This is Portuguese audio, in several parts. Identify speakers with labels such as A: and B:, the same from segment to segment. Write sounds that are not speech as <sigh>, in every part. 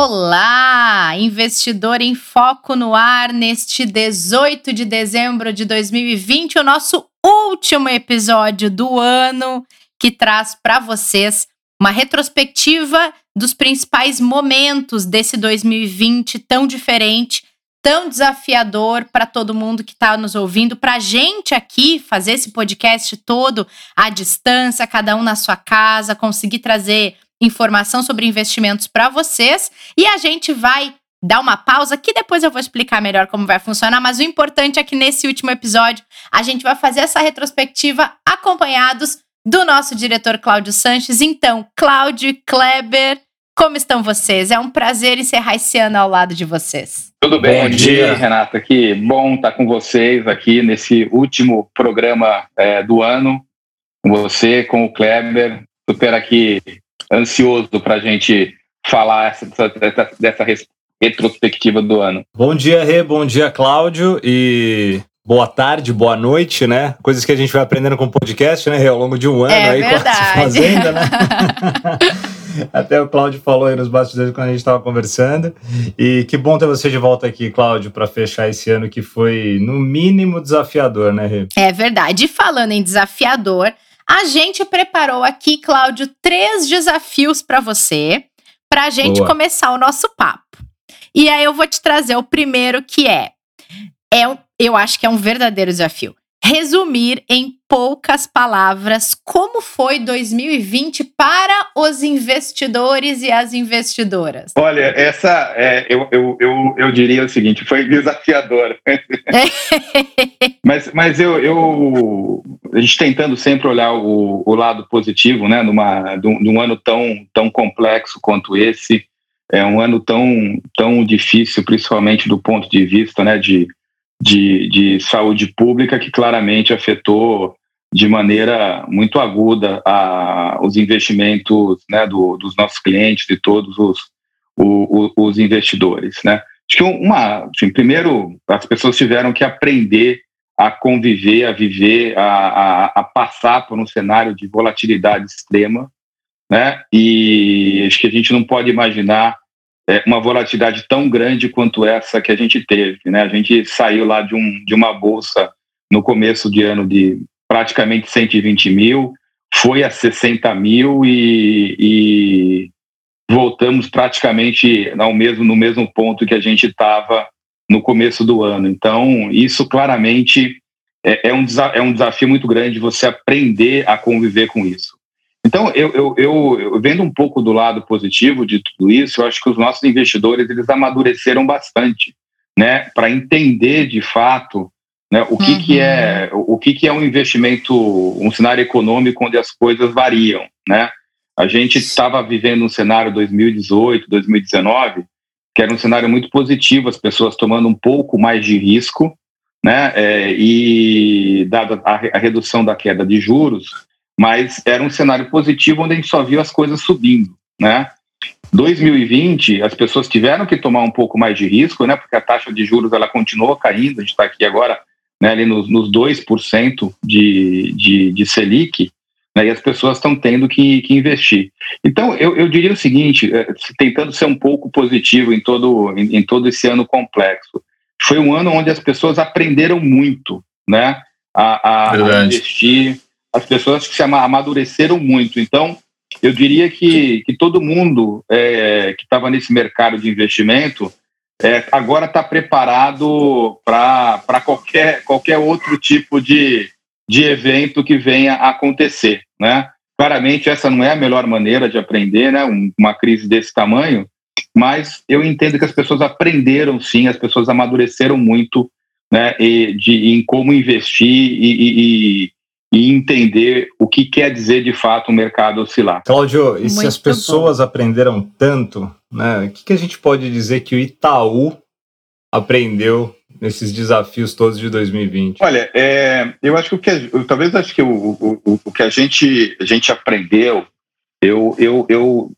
A: Olá, investidor em foco no ar neste 18 de dezembro de 2020, o nosso último episódio do ano que traz para vocês uma retrospectiva dos principais momentos desse 2020 tão diferente, tão desafiador para todo mundo que está nos ouvindo, para a gente aqui fazer esse podcast todo à distância, cada um na sua casa, conseguir trazer informação sobre investimentos para vocês e a gente vai dar uma pausa que depois eu vou explicar melhor como vai funcionar, mas o importante é que nesse último episódio a gente vai fazer essa retrospectiva acompanhados do nosso diretor Cláudio Sanches. Então, Cláudio Kleber, como estão vocês? É um prazer encerrar esse ano ao lado de vocês.
B: Tudo bem, bom dia, Renata. Que bom estar com vocês aqui nesse último programa é, do ano. Com você, com o Kleber. Super aqui ansioso para a gente falar essa, dessa, dessa retrospectiva do ano.
C: Bom dia, Rê. Bom dia, Cláudio. E boa tarde, boa noite, né? Coisas que a gente vai aprendendo com o podcast, né, ao longo de um ano
A: é
C: aí
A: verdade.
C: com a <laughs> Fazenda, né? <laughs> Até o Cláudio falou aí nos bastidores quando a gente estava conversando. E que bom ter você de volta aqui, Cláudio, para fechar esse ano que foi, no mínimo, desafiador, né, Rê?
A: É verdade. E falando em desafiador, a gente preparou aqui, Cláudio, três desafios para você, para a gente Boa. começar o nosso papo. E aí eu vou te trazer o primeiro que é, é eu acho que é um verdadeiro desafio. Resumir em poucas palavras como foi 2020 para os investidores e as investidoras.
B: Olha, essa é, eu, eu, eu, eu diria o seguinte: foi desafiador. <laughs> mas mas eu, eu, a gente tentando sempre olhar o, o lado positivo, né, numa, num ano tão, tão complexo quanto esse, é um ano tão, tão difícil, principalmente do ponto de vista né, de de, de saúde pública que claramente afetou de maneira muito aguda a, os investimentos né, do, dos nossos clientes e todos os, o, o, os investidores. Né? Acho que uma, assim, primeiro as pessoas tiveram que aprender a conviver, a viver, a, a, a, passar por um cenário de volatilidade extrema, né? E acho que a gente não pode imaginar uma volatilidade tão grande quanto essa que a gente teve. Né? A gente saiu lá de, um, de uma bolsa no começo de ano de praticamente 120 mil, foi a 60 mil e, e voltamos praticamente ao mesmo, no mesmo ponto que a gente estava no começo do ano. Então, isso claramente é, é, um, é um desafio muito grande você aprender a conviver com isso. Então, eu, eu, eu, eu, vendo um pouco do lado positivo de tudo isso, eu acho que os nossos investidores eles amadureceram bastante, né, para entender de fato né, o que, uhum. que é o que, que é um investimento, um cenário econômico onde as coisas variam, né? A gente estava vivendo um cenário 2018, 2019 que era um cenário muito positivo, as pessoas tomando um pouco mais de risco, né? É, e dada a, a redução da queda de juros, mas era um cenário positivo onde a gente só viu as coisas subindo, né? 2020, as pessoas tiveram que tomar um pouco mais de risco, né? Porque a taxa de juros ela continuou caindo, a gente está aqui agora né, ali nos, nos 2% de, de, de Selic, né, e as pessoas estão tendo que, que investir. Então, eu, eu diria o seguinte, é, tentando ser um pouco positivo em todo, em, em todo esse ano complexo, foi um ano onde as pessoas aprenderam muito, né? A, a, a investir, as pessoas que se amadureceram muito. Então, eu diria que, que todo mundo é, que estava nesse mercado de investimento é, agora está preparado para qualquer, qualquer outro tipo de, de evento que venha a acontecer. Né? Claramente, essa não é a melhor maneira de aprender, né? uma crise desse tamanho, mas eu entendo que as pessoas aprenderam sim, as pessoas amadureceram muito né, e, de, em como investir e, e e entender o que quer dizer de fato o mercado oscilar.
C: Cláudio, e Muito se as pessoas bom. aprenderam tanto, né, o que, que a gente pode dizer que o Itaú aprendeu nesses desafios todos de 2020?
B: Olha, é, eu acho que o que talvez acho que o, o, o que a gente a gente aprendeu, eu, eu, eu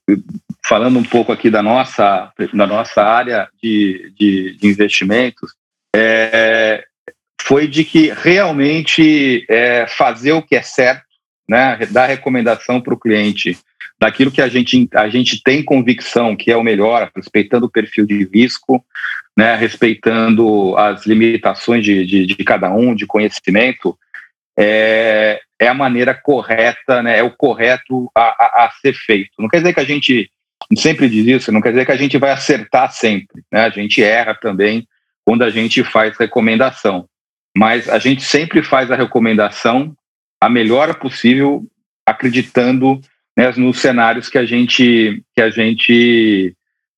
B: falando um pouco aqui da nossa da nossa área de, de, de investimentos, é, foi de que realmente é, fazer o que é certo, né, dar recomendação para o cliente daquilo que a gente, a gente tem convicção que é o melhor, respeitando o perfil de risco, né, respeitando as limitações de, de, de cada um, de conhecimento, é, é a maneira correta, né, é o correto a, a, a, ser feito. Não quer dizer que a gente sempre diz isso, não quer dizer que a gente vai acertar sempre, né, a gente erra também quando a gente faz recomendação, mas a gente sempre faz a recomendação a melhor possível, acreditando né, nos cenários que a gente, que a gente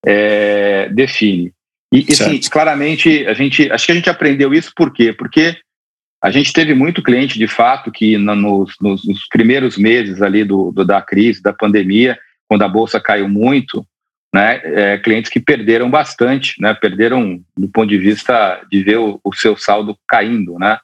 B: é, define. E, assim, claramente, a gente, acho que a gente aprendeu isso por quê? Porque a gente teve muito cliente, de fato, que nos, nos, nos primeiros meses ali do, do, da crise, da pandemia, quando a bolsa caiu muito, né, é, clientes que perderam bastante, né, perderam do ponto de vista de ver o, o seu saldo caindo, né,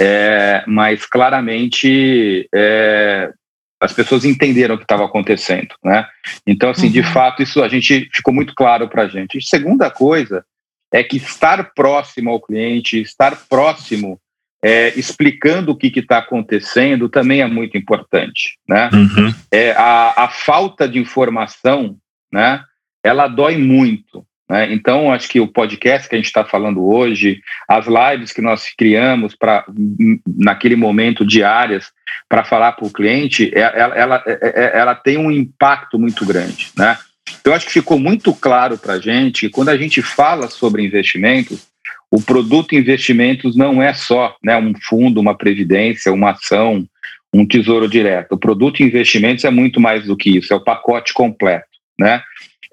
B: é, mas claramente é, as pessoas entenderam o que estava acontecendo, né? Então, assim, uhum. de fato, isso a gente ficou muito claro para a gente. E segunda coisa é que estar próximo ao cliente, estar próximo, é, explicando o que está acontecendo, também é muito importante, né? Uhum. É, a, a falta de informação, né? Ela dói muito, né? Então, acho que o podcast que a gente está falando hoje, as lives que nós criamos para naquele momento diárias para falar para o cliente, ela, é, ela, ela, é, é, ela, tem um impacto muito grande. Né? Então, acho que ficou muito claro para a gente que quando a gente fala sobre investimentos, o produto investimentos não é só né, um fundo, uma previdência, uma ação, um tesouro direto. O produto investimentos é muito mais do que isso, é o pacote completo. Né?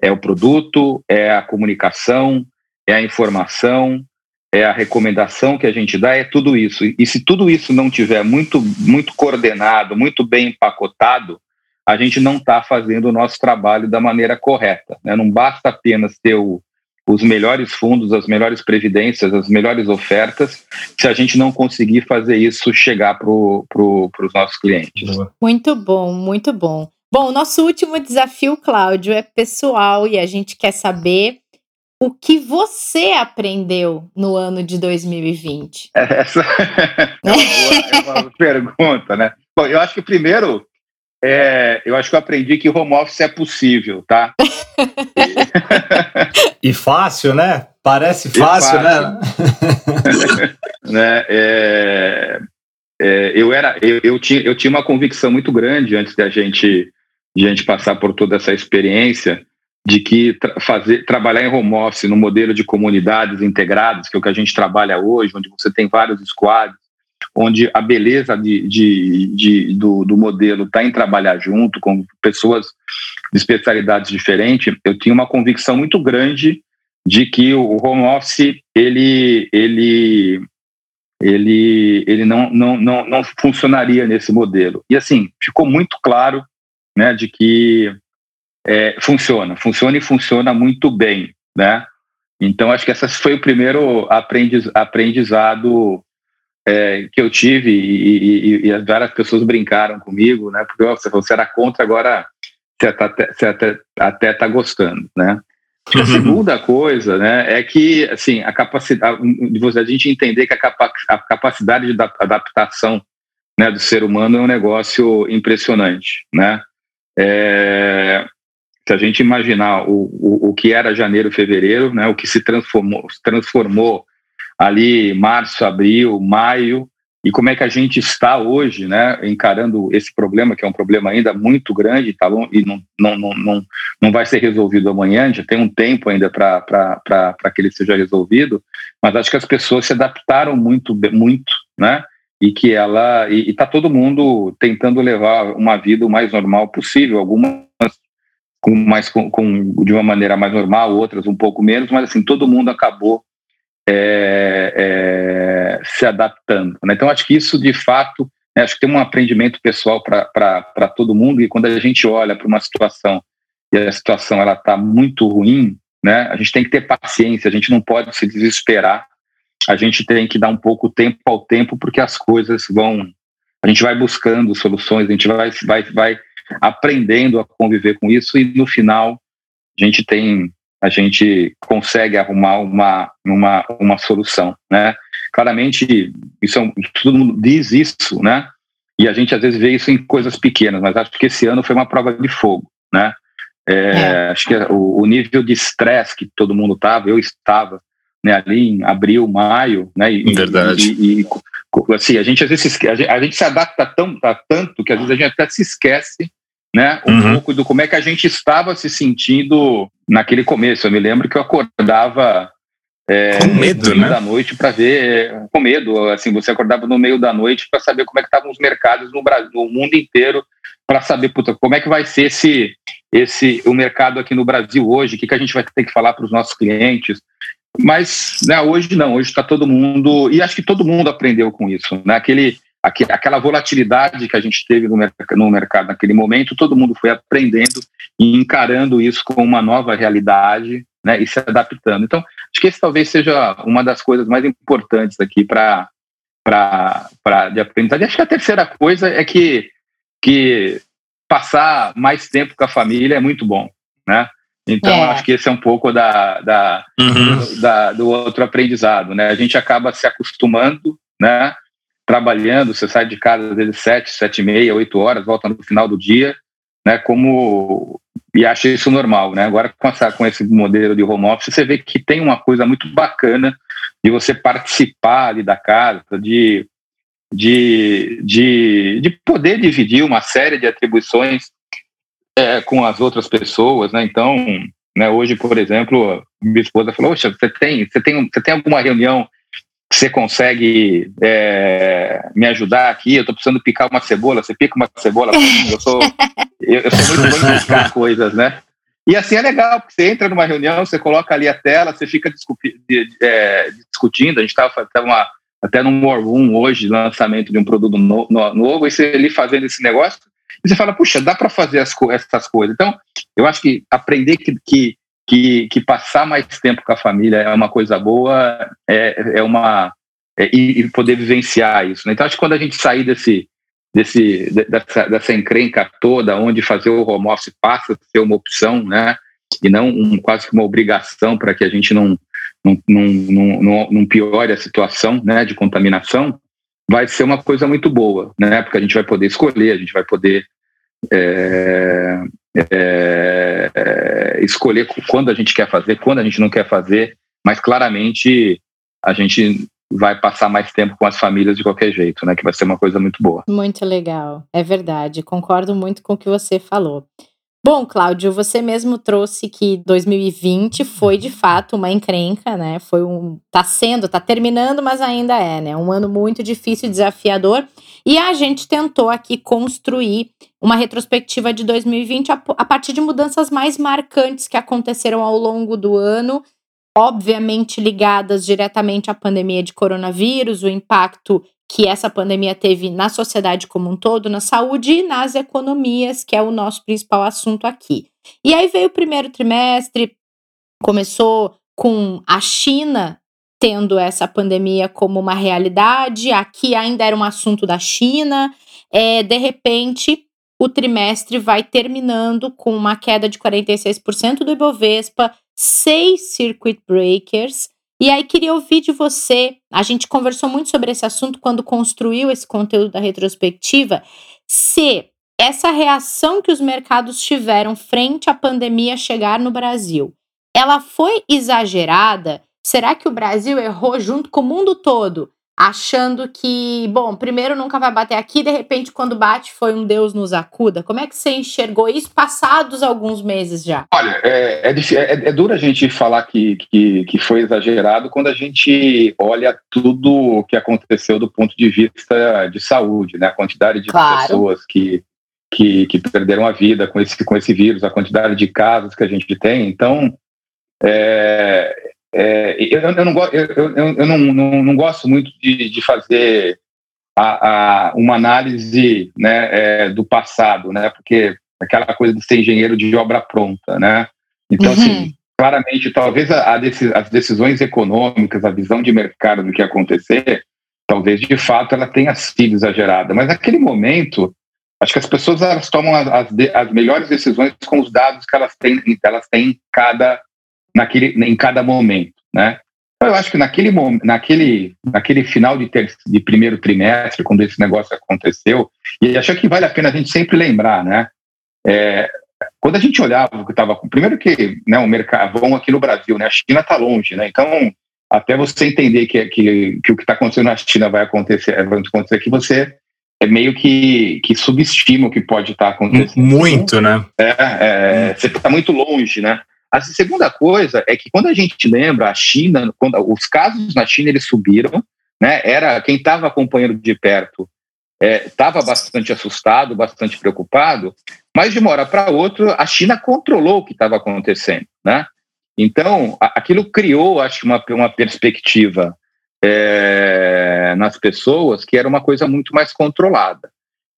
B: É o produto, é a comunicação, é a informação, é a recomendação que a gente dá, é tudo isso. E se tudo isso não tiver muito, muito coordenado, muito bem empacotado, a gente não está fazendo o nosso trabalho da maneira correta. Né? Não basta apenas ter o, os melhores fundos, as melhores previdências, as melhores ofertas, se a gente não conseguir fazer isso chegar para pro, os nossos clientes.
A: Muito bom, muito bom. Bom, o nosso último desafio, Cláudio, é pessoal e a gente quer saber o que você aprendeu no ano de 2020. <laughs>
B: Essa é uma, boa, é uma <laughs> pergunta, né? Bom, eu acho que primeiro, é, eu acho que eu aprendi que home office é possível, tá?
C: e fácil, né? Parece fácil, fácil.
B: né? <laughs> né? É, é, eu era, eu, eu, tinha, eu tinha uma convicção muito grande antes da gente de a gente passar por toda essa experiência de que tra fazer, trabalhar em home office no modelo de comunidades integradas, que é o que a gente trabalha hoje, onde você tem vários squads, onde a beleza de, de, de do, do, modelo está em trabalhar junto com pessoas de especialidades diferentes, eu tinha uma convicção muito grande de que o home office ele, ele, ele, ele não, não, não, não funcionaria nesse modelo. E assim, ficou muito claro né, de que é, funciona, funciona e funciona muito bem, né? Então acho que esse foi o primeiro aprendiz, aprendizado é, que eu tive e, e, e, várias pessoas brincaram comigo, né? Porque ó, você era contra, agora você, tá, você até, até está gostando, né? A uhum. segunda coisa, né, é que assim a capacidade de você a gente entender que a, capa, a capacidade de adaptação né, do ser humano é um negócio impressionante, né? É, se a gente imaginar o, o, o, que era janeiro, fevereiro, né, o que se transformou, se transformou ali março, abril, maio, e como é que a gente está hoje, né, encarando esse problema, que é um problema ainda muito grande tá bom? e não, não, não, não, não vai ser resolvido amanhã, já tem um tempo ainda para que ele seja resolvido, mas acho que as pessoas se adaptaram muito, muito, né, e que ela e está todo mundo tentando levar uma vida o mais normal possível algumas com mais com, com, de uma maneira mais normal outras um pouco menos mas assim todo mundo acabou é, é, se adaptando né? então acho que isso de fato né, acho que tem um aprendimento pessoal para todo mundo e quando a gente olha para uma situação e a situação ela está muito ruim né? A gente tem que ter paciência, a gente não pode se desesperar. A gente tem que dar um pouco tempo ao tempo, porque as coisas vão. A gente vai buscando soluções, a gente vai, vai, vai aprendendo a conviver com isso e no final a gente tem a gente consegue arrumar uma, uma, uma solução, né? Claramente, isso é um, todo mundo diz isso, né? E a gente às vezes vê isso em coisas pequenas, mas acho que esse ano foi uma prova de fogo, né? É, é. Acho que o, o nível de estresse que todo mundo estava, eu estava, né, ali em abril, maio, né?
C: E, Verdade.
B: E, e, assim, a gente às vezes a gente, a gente se adapta tão, a tanto que às vezes a gente até se esquece né? Um uhum. pouco do como é que a gente estava se sentindo naquele começo. Eu me lembro que eu acordava
C: é, com medo,
B: no
C: meio
B: né? da noite para ver, com medo. Assim, você acordava no meio da noite para saber como é que estavam os mercados no Brasil, no mundo inteiro, para saber, puta, como é que vai ser esse, esse o mercado aqui no Brasil hoje, o que, que a gente vai ter que falar para os nossos clientes. Mas né, hoje não, hoje está todo mundo, e acho que todo mundo aprendeu com isso. Né? Aquele, aquela volatilidade que a gente teve no, no mercado naquele momento, todo mundo foi aprendendo e encarando isso como uma nova realidade né, e se adaptando. Então, acho que esse talvez seja uma das coisas mais importantes aqui para para de aprendizagem. Acho que a terceira coisa é que, que passar mais tempo com a família é muito bom, né? Então, é. acho que esse é um pouco da, da, uhum. da, do outro aprendizado, né? A gente acaba se acostumando, né? trabalhando, você sai de casa às vezes sete, sete e meia, oito horas, volta no final do dia, né? Como e acha isso normal, né? Agora com, essa, com esse modelo de home office, você vê que tem uma coisa muito bacana de você participar ali da casa, de, de, de, de poder dividir uma série de atribuições é, com as outras pessoas, né? Então, né, hoje, por exemplo, minha esposa falou: Poxa, você tem, você tem, você tem alguma reunião você consegue é, me ajudar aqui? Eu estou precisando picar uma cebola. Você pica uma cebola Eu sou, eu, eu sou muito bom em picar <laughs> coisas, né? E assim é legal, porque você entra numa reunião, você coloca ali a tela, você fica é, discutindo. A gente estava até no War Room hoje, lançamento de um produto no, no, novo, e você ali fazendo esse negócio, e você fala, puxa, dá para fazer as, essas coisas. Então, eu acho que aprender que, que que, que passar mais tempo com a família é uma coisa boa, é, é uma é, e, poder vivenciar isso. Né? Então acho que quando a gente sair desse desse dessa, dessa encrenca toda, onde fazer o home office passa a ser uma opção, né? E não um, quase que uma obrigação para que a gente não não, não, não, não piore a situação né, de contaminação, vai ser uma coisa muito boa, né? Porque a gente vai poder escolher, a gente vai poder é, é, é, escolher quando a gente quer fazer, quando a gente não quer fazer, mas claramente a gente vai passar mais tempo com as famílias de qualquer jeito, né? Que vai ser uma coisa muito boa.
A: Muito legal, é verdade. Concordo muito com o que você falou. Bom, Cláudio, você mesmo trouxe que 2020 foi de fato uma encrenca, né? Foi um. tá sendo, tá terminando, mas ainda é, né? Um ano muito difícil e desafiador. E a gente tentou aqui construir uma retrospectiva de 2020 a, a partir de mudanças mais marcantes que aconteceram ao longo do ano, obviamente ligadas diretamente à pandemia de coronavírus, o impacto que essa pandemia teve na sociedade como um todo, na saúde e nas economias, que é o nosso principal assunto aqui. E aí veio o primeiro trimestre, começou com a China tendo essa pandemia como uma realidade, aqui ainda era um assunto da China, é, de repente o trimestre vai terminando com uma queda de 46% do Ibovespa, seis circuit breakers. E aí queria ouvir de você, a gente conversou muito sobre esse assunto quando construiu esse conteúdo da retrospectiva, se essa reação que os mercados tiveram frente à pandemia chegar no Brasil, ela foi exagerada? Será que o Brasil errou junto com o mundo todo, achando que, bom, primeiro nunca vai bater aqui, de repente, quando bate, foi um Deus nos acuda? Como é que você enxergou isso passados alguns meses já?
B: Olha, é, é, é, é duro a gente falar que, que, que foi exagerado quando a gente olha tudo o que aconteceu do ponto de vista de saúde, né? A quantidade de claro. pessoas que que, que, perderam a vida com esse, com esse vírus, a quantidade de casos que a gente tem. Então, é, é, eu, eu, não, eu, eu, eu não, não, não, gosto muito de, de fazer a, a, uma análise né, é, do passado, né, porque aquela coisa de ser engenheiro de obra pronta, né? Então, assim, uhum. assim, claramente, talvez a, a as decisões econômicas, a visão de mercado do que acontecer, talvez de fato ela tenha sido exagerada. Mas naquele momento, acho que as pessoas elas tomam as, as, as melhores decisões com os dados que elas têm, elas têm em cada, naquele, em cada momento, né? Então, eu acho que naquele, naquele, naquele final de, ter, de primeiro trimestre, quando esse negócio aconteceu, e acho que vale a pena a gente sempre lembrar, né? É, quando a gente olhava o que estava. Primeiro que né, o mercado, vão aqui no Brasil, né? A China está longe, né? Então, até você entender que, que, que o que está acontecendo na China vai acontecer, vai acontecer que você é meio que, que subestima o que pode estar tá acontecendo.
C: Muito, né?
B: É, é você está muito longe, né? A segunda coisa é que quando a gente lembra a China, quando os casos na China eles subiram, né? Era quem estava acompanhando de perto estava é, bastante assustado, bastante preocupado, mas de uma hora para outra a China controlou o que estava acontecendo, né? Então aquilo criou, acho, uma, uma perspectiva é, nas pessoas que era uma coisa muito mais controlada.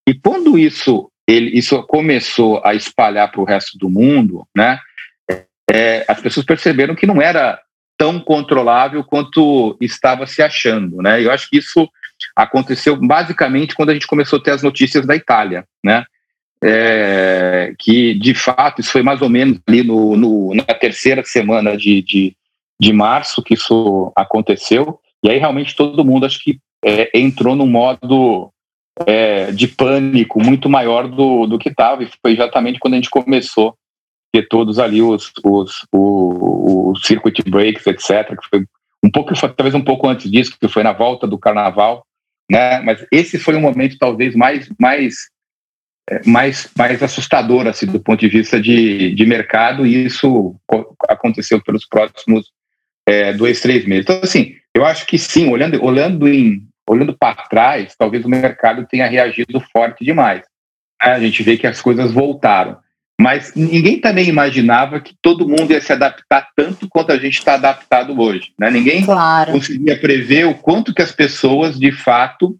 B: E quando isso ele, isso começou a espalhar para o resto do mundo, né? É, as pessoas perceberam que não era tão controlável quanto estava se achando, né? Eu acho que isso aconteceu basicamente quando a gente começou a ter as notícias da Itália, né? É, que de fato isso foi mais ou menos ali no, no na terceira semana de, de, de, março que isso aconteceu e aí realmente todo mundo acho que é, entrou num modo é, de pânico muito maior do, do que estava e foi exatamente quando a gente começou ter todos ali os, os, os circuit breaks etc que foi um pouco talvez um pouco antes disso que foi na volta do carnaval né? Mas esse foi um momento talvez mais mais é, mais mais assustador assim do ponto de vista de, de mercado e isso aconteceu pelos próximos é, dois três meses. Então assim, eu acho que sim, olhando olhando em olhando para trás, talvez o mercado tenha reagido forte demais. A gente vê que as coisas voltaram. Mas ninguém também imaginava que todo mundo ia se adaptar tanto quanto a gente está adaptado hoje. Né? Ninguém claro. conseguia prever o quanto que as pessoas, de fato,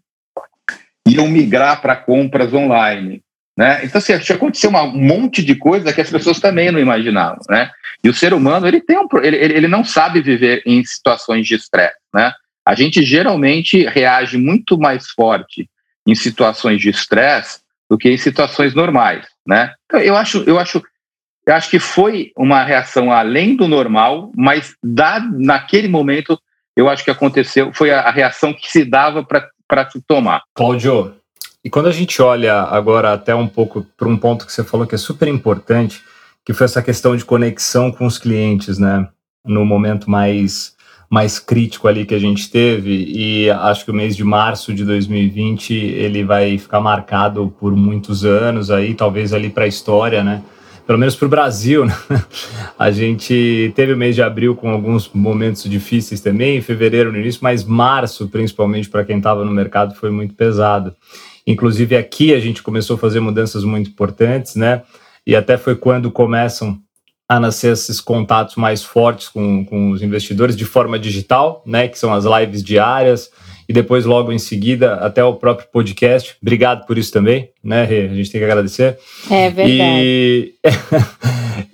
B: iam migrar para compras online. Né? Então, assim, aconteceu um monte de coisa que as pessoas também não imaginavam. Né? E o ser humano, ele, tem um, ele, ele não sabe viver em situações de estresse. Né? A gente geralmente reage muito mais forte em situações de estresse do que em situações normais, né? Então, eu acho, eu acho, eu acho que foi uma reação além do normal, mas da, naquele momento eu acho que aconteceu, foi a, a reação que se dava para se tomar.
C: Cláudio, e quando a gente olha agora até um pouco para um ponto que você falou que é super importante, que foi essa questão de conexão com os clientes, né? No momento mais mais crítico ali que a gente teve e acho que o mês de março de 2020 ele vai ficar marcado por muitos anos aí, talvez ali para a história, né? Pelo menos para o Brasil, <laughs> né? A gente teve o mês de abril com alguns momentos difíceis também, fevereiro no início, mas março, principalmente para quem estava no mercado, foi muito pesado. Inclusive aqui a gente começou a fazer mudanças muito importantes, né? E até foi quando começam nascer esses contatos mais fortes com, com os investidores de forma digital, né, que são as lives diárias, e depois logo em seguida até o próprio podcast. Obrigado por isso também, né, Rê? A gente tem que agradecer.
A: É verdade.
C: E,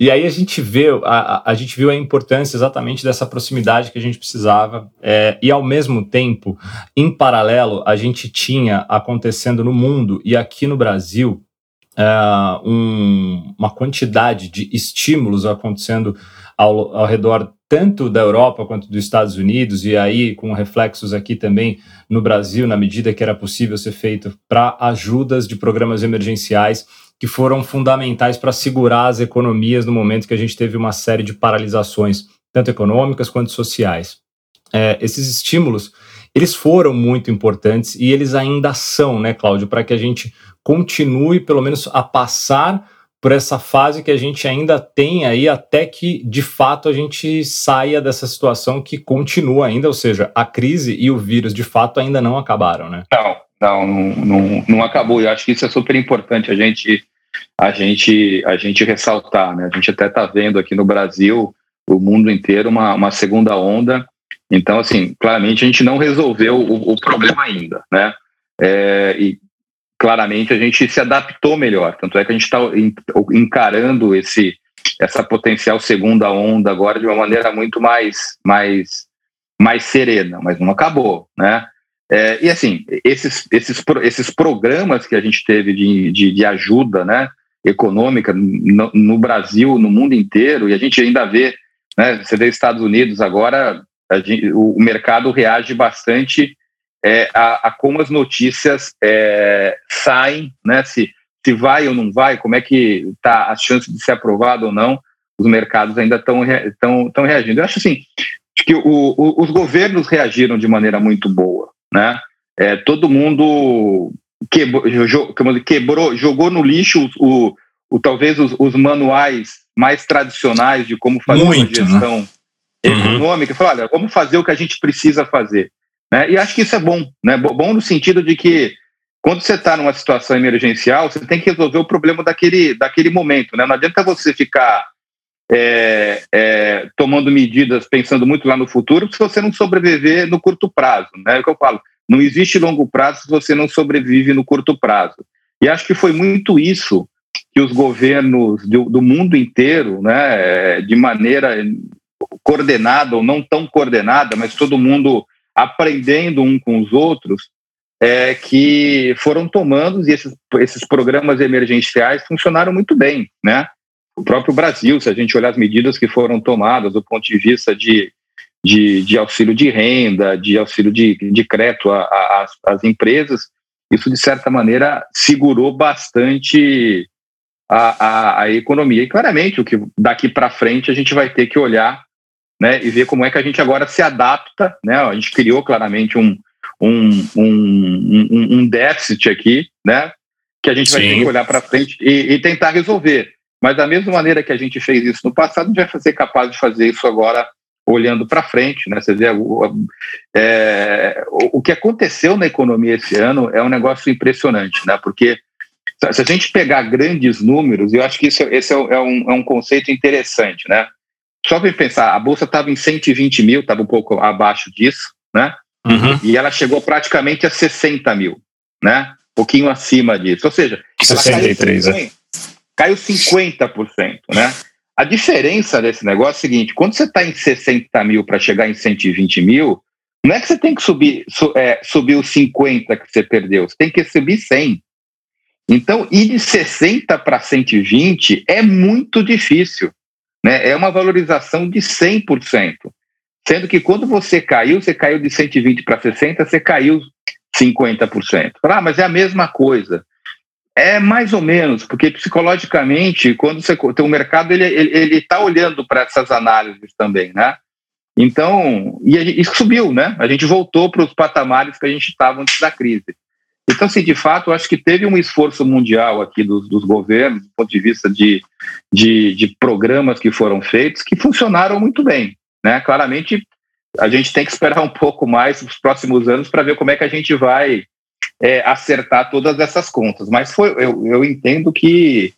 C: <laughs> e aí a gente vê a, a gente viu a importância exatamente dessa proximidade que a gente precisava é, e ao mesmo tempo, em paralelo, a gente tinha acontecendo no mundo e aqui no Brasil uh, um, uma quantidade de estímulos acontecendo ao, ao redor tanto da Europa quanto dos Estados Unidos, e aí com reflexos aqui também no Brasil, na medida que era possível ser feito para ajudas de programas emergenciais que foram fundamentais para segurar as economias no momento que a gente teve uma série de paralisações, tanto econômicas quanto sociais. É, esses estímulos, eles foram muito importantes e eles ainda são, né, Cláudio, para que a gente continue, pelo menos, a passar por essa fase que a gente ainda tem aí até que de fato a gente saia dessa situação que continua ainda, ou seja, a crise e o vírus de fato ainda não acabaram, né?
B: Não, não, não, não, acabou. Eu acho que isso é super importante a gente a gente a gente ressaltar, né? A gente até está vendo aqui no Brasil, o mundo inteiro uma, uma segunda onda. Então, assim, claramente a gente não resolveu o, o problema ainda, né? É, e claramente a gente se adaptou melhor. Tanto é que a gente está encarando esse, essa potencial segunda onda agora de uma maneira muito mais, mais, mais serena, mas não acabou, né? É, e assim, esses, esses, esses programas que a gente teve de, de, de ajuda né, econômica no, no, Brasil, no mundo inteiro, e a gente ainda vê, né, você vê Estados Unidos agora, gente, o, o, mercado reage bastante é, a, a, como as notícias é, saem, né, se, se vai ou não vai, como é que está a chance de ser aprovado ou não, os mercados ainda estão reagindo. Eu acho assim, que o, o, os governos reagiram de maneira muito boa né? É, todo mundo quebrou, quebrou, jogou no lixo o, o talvez os, os, manuais mais tradicionais de como fazer
C: Muito,
B: uma gestão né? econômica. Uhum. Falou, olha, vamos fazer o que a gente precisa fazer. Né? E acho que isso é bom, né? Bom no sentido de que quando você está numa situação emergencial, você tem que resolver o problema daquele, daquele momento. Né? Não adianta você ficar é, é, tomando medidas pensando muito lá no futuro se você não sobreviver no curto prazo. Né? É o que eu falo. Não existe longo prazo se você não sobrevive no curto prazo. E acho que foi muito isso que os governos do, do mundo inteiro, né, de maneira coordenada ou não tão coordenada, mas todo mundo aprendendo um com os outros, é, que foram tomando e esses, esses programas emergenciais funcionaram muito bem, né? o próprio Brasil, se a gente olhar as medidas que foram tomadas do ponto de vista de, de, de auxílio de renda, de auxílio de, de crédito às empresas, isso, de certa maneira, segurou bastante a, a, a economia. E, claramente, o que daqui para frente a gente vai ter que olhar né, e ver como é que a gente agora se adapta. Né? A gente criou, claramente, um, um, um, um, um déficit aqui, né, que a gente vai Sim. ter que olhar para frente e, e tentar resolver. Mas da mesma maneira que a gente fez isso no passado, a gente vai ser capaz de fazer isso agora olhando para frente, né? Você vê o, é, o que aconteceu na economia esse ano é um negócio impressionante, né? Porque se a gente pegar grandes números, eu acho que isso, esse é, é, um, é um conceito interessante, né? Só para pensar, a bolsa estava em 120 mil, estava um pouco abaixo disso, né? Uhum. E ela chegou praticamente a 60 mil, né? Um pouquinho acima disso. Ou seja,
C: 63, é
B: caiu 50%, né? A diferença desse negócio é o seguinte: quando você está em 60 mil para chegar em 120 mil, não é que você tem que subir, su, é, subir os 50 que você perdeu, você tem que subir 100. Então, ir de 60 para 120 é muito difícil. Né? É uma valorização de 100%. Sendo que quando você caiu, você caiu de 120 para 60, você caiu 50%. Ah, mas é a mesma coisa. É mais ou menos, porque psicologicamente, quando você tem o mercado, ele ele está olhando para essas análises também, né? Então, e isso subiu, né? A gente voltou para os patamares que a gente estava antes da crise. Então, assim, de fato, acho que teve um esforço mundial aqui dos, dos governos, do ponto de vista de, de, de, programas que foram feitos, que funcionaram muito bem. Né? Claramente, a gente tem que esperar um pouco mais nos próximos anos para ver como é que a gente vai é, acertar todas essas contas. Mas foi, eu, eu entendo que,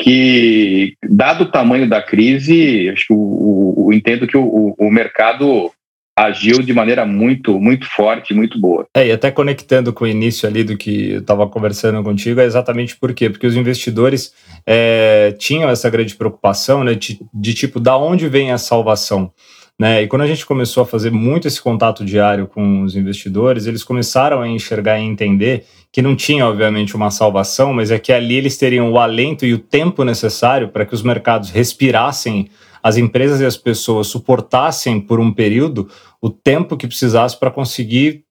B: que, dado o tamanho da crise, acho que o, o entendo que o, o mercado agiu de maneira muito, muito forte, muito boa.
C: É, e até conectando com o início ali do que eu estava conversando contigo, é exatamente por quê? Porque os investidores é, tinham essa grande preocupação né, de, de tipo, da onde vem a salvação? Né? E quando a gente começou a fazer muito esse contato diário com os investidores, eles começaram a enxergar e entender que não tinha, obviamente, uma salvação, mas é que ali eles teriam o alento e o tempo necessário para que os mercados respirassem, as empresas e as pessoas suportassem por um período o tempo que precisasse para conseguir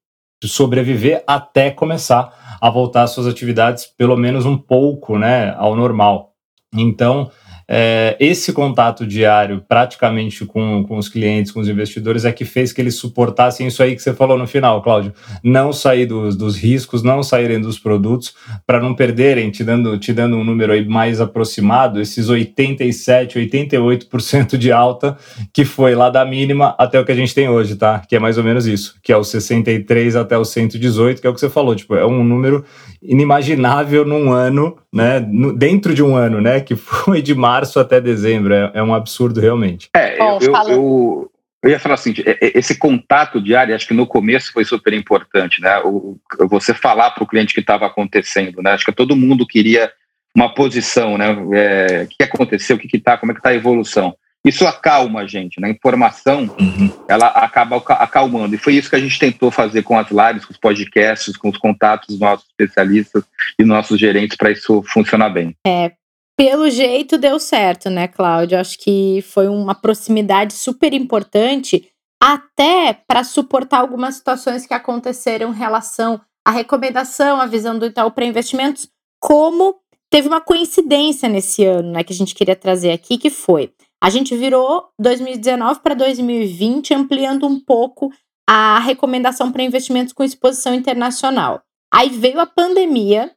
C: sobreviver até começar a voltar às suas atividades, pelo menos um pouco, né, ao normal. Então, é, esse contato diário, praticamente com, com os clientes, com os investidores, é que fez que eles suportassem isso aí que você falou no final, Cláudio. Não sair dos, dos riscos, não saírem dos produtos, para não perderem, te dando, te dando um número aí mais aproximado, esses 87, 88% de alta, que foi lá da mínima até o que a gente tem hoje, tá? Que é mais ou menos isso, que é o 63 até o 118, que é o que você falou, tipo, é um número inimaginável num ano, né? No, dentro de um ano, né? Que <laughs> foi de março até dezembro. É, é um absurdo realmente.
B: É, eu, eu, eu, eu, ia falar assim, esse contato diário, acho que no começo foi super importante, né? O, você falar para o cliente que estava acontecendo, né? Acho que todo mundo queria uma posição, né? É, o que aconteceu, o que está, como é que está a evolução. Isso acalma a gente, né? A informação, uhum. ela acaba acalmando. E foi isso que a gente tentou fazer com as lives, com os podcasts, com os contatos dos nossos especialistas e nossos gerentes para isso funcionar bem.
A: É, pelo jeito deu certo, né, Cláudio? Acho que foi uma proximidade super importante, até para suportar algumas situações que aconteceram em relação à recomendação, à visão do Itaú para investimentos, como teve uma coincidência nesse ano, né, que a gente queria trazer aqui, que foi a gente virou 2019 para 2020, ampliando um pouco a recomendação para investimentos com exposição internacional. Aí veio a pandemia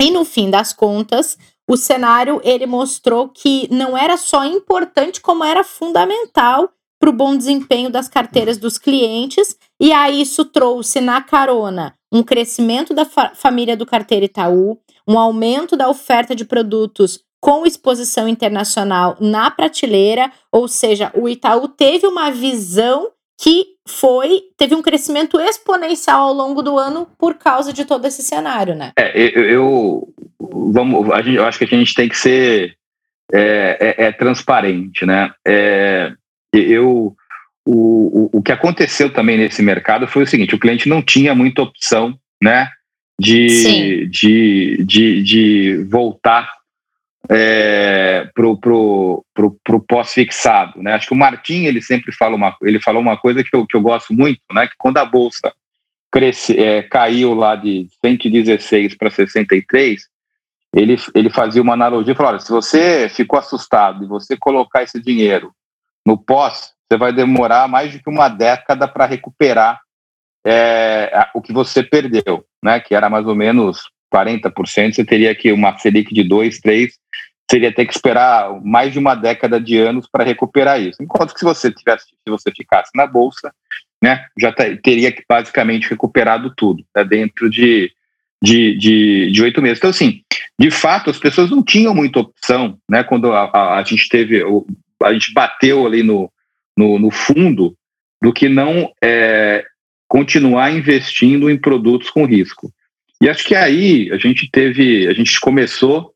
A: e no fim das contas, o cenário ele mostrou que não era só importante, como era fundamental para o bom desempenho das carteiras dos clientes. E aí isso trouxe na carona um crescimento da fa família do carteira Itaú, um aumento da oferta de produtos com exposição internacional na prateleira, ou seja, o Itaú teve uma visão que foi teve um crescimento exponencial ao longo do ano por causa de todo esse cenário, né?
B: É, eu, eu vamos, a gente, eu acho que a gente tem que ser é, é, é transparente, né? É, eu o, o, o que aconteceu também nesse mercado foi o seguinte: o cliente não tinha muita opção, né? De, de, de, de voltar é, pro, pro, pro, pro pós-fixado, né? Acho que o Martim ele sempre fala uma, ele falou uma coisa que eu, que eu gosto muito, né? Que quando a bolsa cresce, é, caiu lá de 116 para 63, ele, ele fazia uma analogia, falou, olha, se você ficou assustado e você colocar esse dinheiro no pós, você vai demorar mais que uma década para recuperar é, o que você perdeu, né? Que era mais ou menos 40%, você teria que uma Selic de 2, 3, seria ter que esperar mais de uma década de anos para recuperar isso. Enquanto que se você tivesse, se você ficasse na bolsa, né, já teria que basicamente recuperado tudo, né, dentro de de, de, de oito meses. Então, assim, de fato, as pessoas não tinham muita opção, né, quando a, a, a gente teve, a gente bateu ali no, no, no fundo, do que não é, continuar investindo em produtos com risco. E acho que aí a gente teve, a gente começou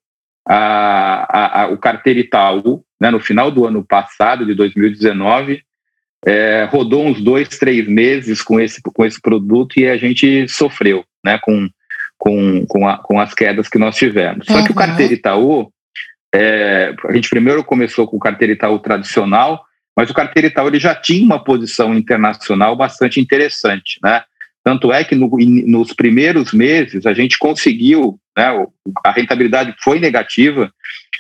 B: a, a, a, o carteira Itaú, né, no final do ano passado, de 2019, é, rodou uns dois, três meses com esse, com esse produto e a gente sofreu né, com, com, com, a, com as quedas que nós tivemos. Só que o carteira Itaú, é, a gente primeiro começou com o carteira Itaú tradicional, mas o carteira Itaú ele já tinha uma posição internacional bastante interessante, né? Tanto é que no, nos primeiros meses a gente conseguiu, né, a rentabilidade foi negativa,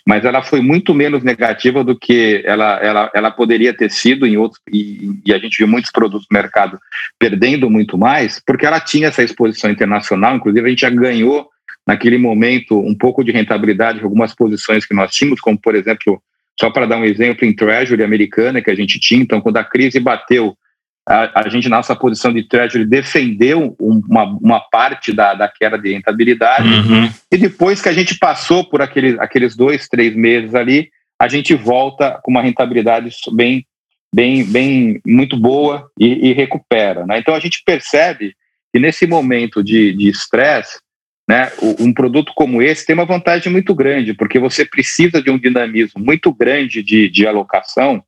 B: mas ela foi muito menos negativa do que ela, ela, ela poderia ter sido em outros, e, e, a gente viu muitos produtos no mercado perdendo muito mais, porque ela tinha essa exposição internacional, inclusive a gente já ganhou naquele momento um pouco de rentabilidade de algumas posições que nós tínhamos, como por exemplo, só para dar um exemplo, em Treasury americana que a gente tinha, então quando a crise bateu a, a gente, na nossa posição de treasury, defendeu uma, uma parte da, da queda de rentabilidade. Uhum. E depois que a gente passou por aqueles, aqueles dois, três meses ali, a gente volta com uma rentabilidade bem, bem, bem muito boa e, e recupera. Né? Então a gente percebe que nesse momento de estresse, né, um produto como esse tem uma vantagem muito grande, porque você precisa de um dinamismo muito grande de, de alocação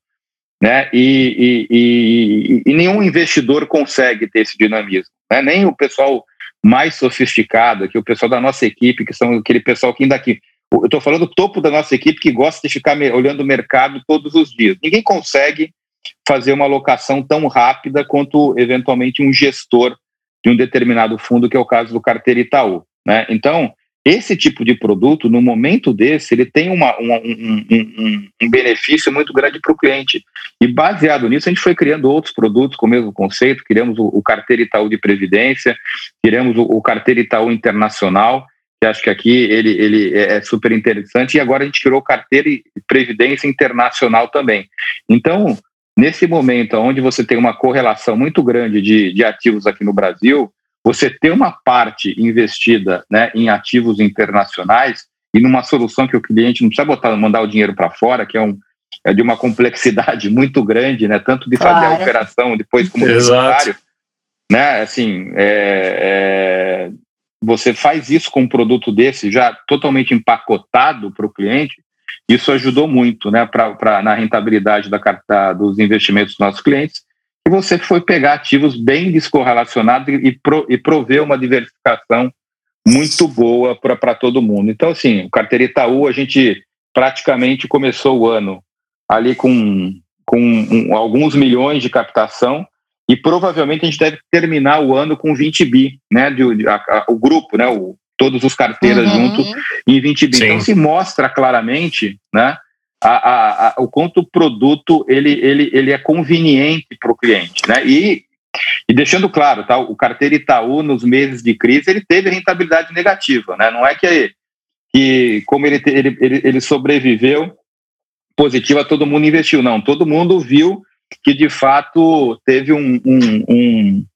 B: né? E, e, e, e, nenhum investidor consegue ter esse dinamismo, né? Nem o pessoal mais sofisticado, que o pessoal da nossa equipe, que são aquele pessoal que ainda aqui. Eu estou falando do topo da nossa equipe que gosta de ficar olhando o mercado todos os dias. Ninguém consegue fazer uma alocação tão rápida quanto eventualmente um gestor de um determinado fundo, que é o caso do carteira Itaú. Né? Então, esse tipo de produto, no momento desse, ele tem uma, uma, um, um, um, benefício muito grande para o cliente. E baseado nisso, a gente foi criando outros produtos com o mesmo conceito. Criamos o, o Carteira Itaú de Previdência, criamos o, o Carteira Itaú Internacional, que acho que aqui ele, ele é, é super interessante. E agora a gente criou Carteira Previdência Internacional também. Então, nesse momento onde você tem uma correlação muito grande de, de ativos aqui no Brasil, você ter uma parte investida né, em ativos internacionais e numa solução que o cliente não precisa botar, mandar o dinheiro para fora, que é, um, é de uma complexidade <laughs> muito grande, né, tanto de fazer claro. a operação depois como necessário, né, assim, é, é, você faz isso com um produto desse já totalmente empacotado para o cliente, isso ajudou muito né, pra, pra, na rentabilidade da, da, dos investimentos dos nossos clientes. E você foi pegar ativos bem descorrelacionados e, pro, e prover uma diversificação muito boa para todo mundo. Então, assim, o Carteira Itaú, a gente praticamente começou o ano ali com, com um, alguns milhões de captação e provavelmente a gente deve terminar o ano com 20 bi, né? De, de a, a, o grupo, né? O, todos os carteiras uhum. juntos em 20 bi. Sim. Então se mostra claramente, né? A, a, o quanto o produto ele, ele, ele é conveniente para o cliente, né? E, e deixando claro, tá? O carteira Itaú nos meses de crise ele teve rentabilidade negativa, né? Não é que, que como ele, ele, ele, ele sobreviveu positiva, todo mundo investiu, não. Todo mundo viu que de fato teve um, um, um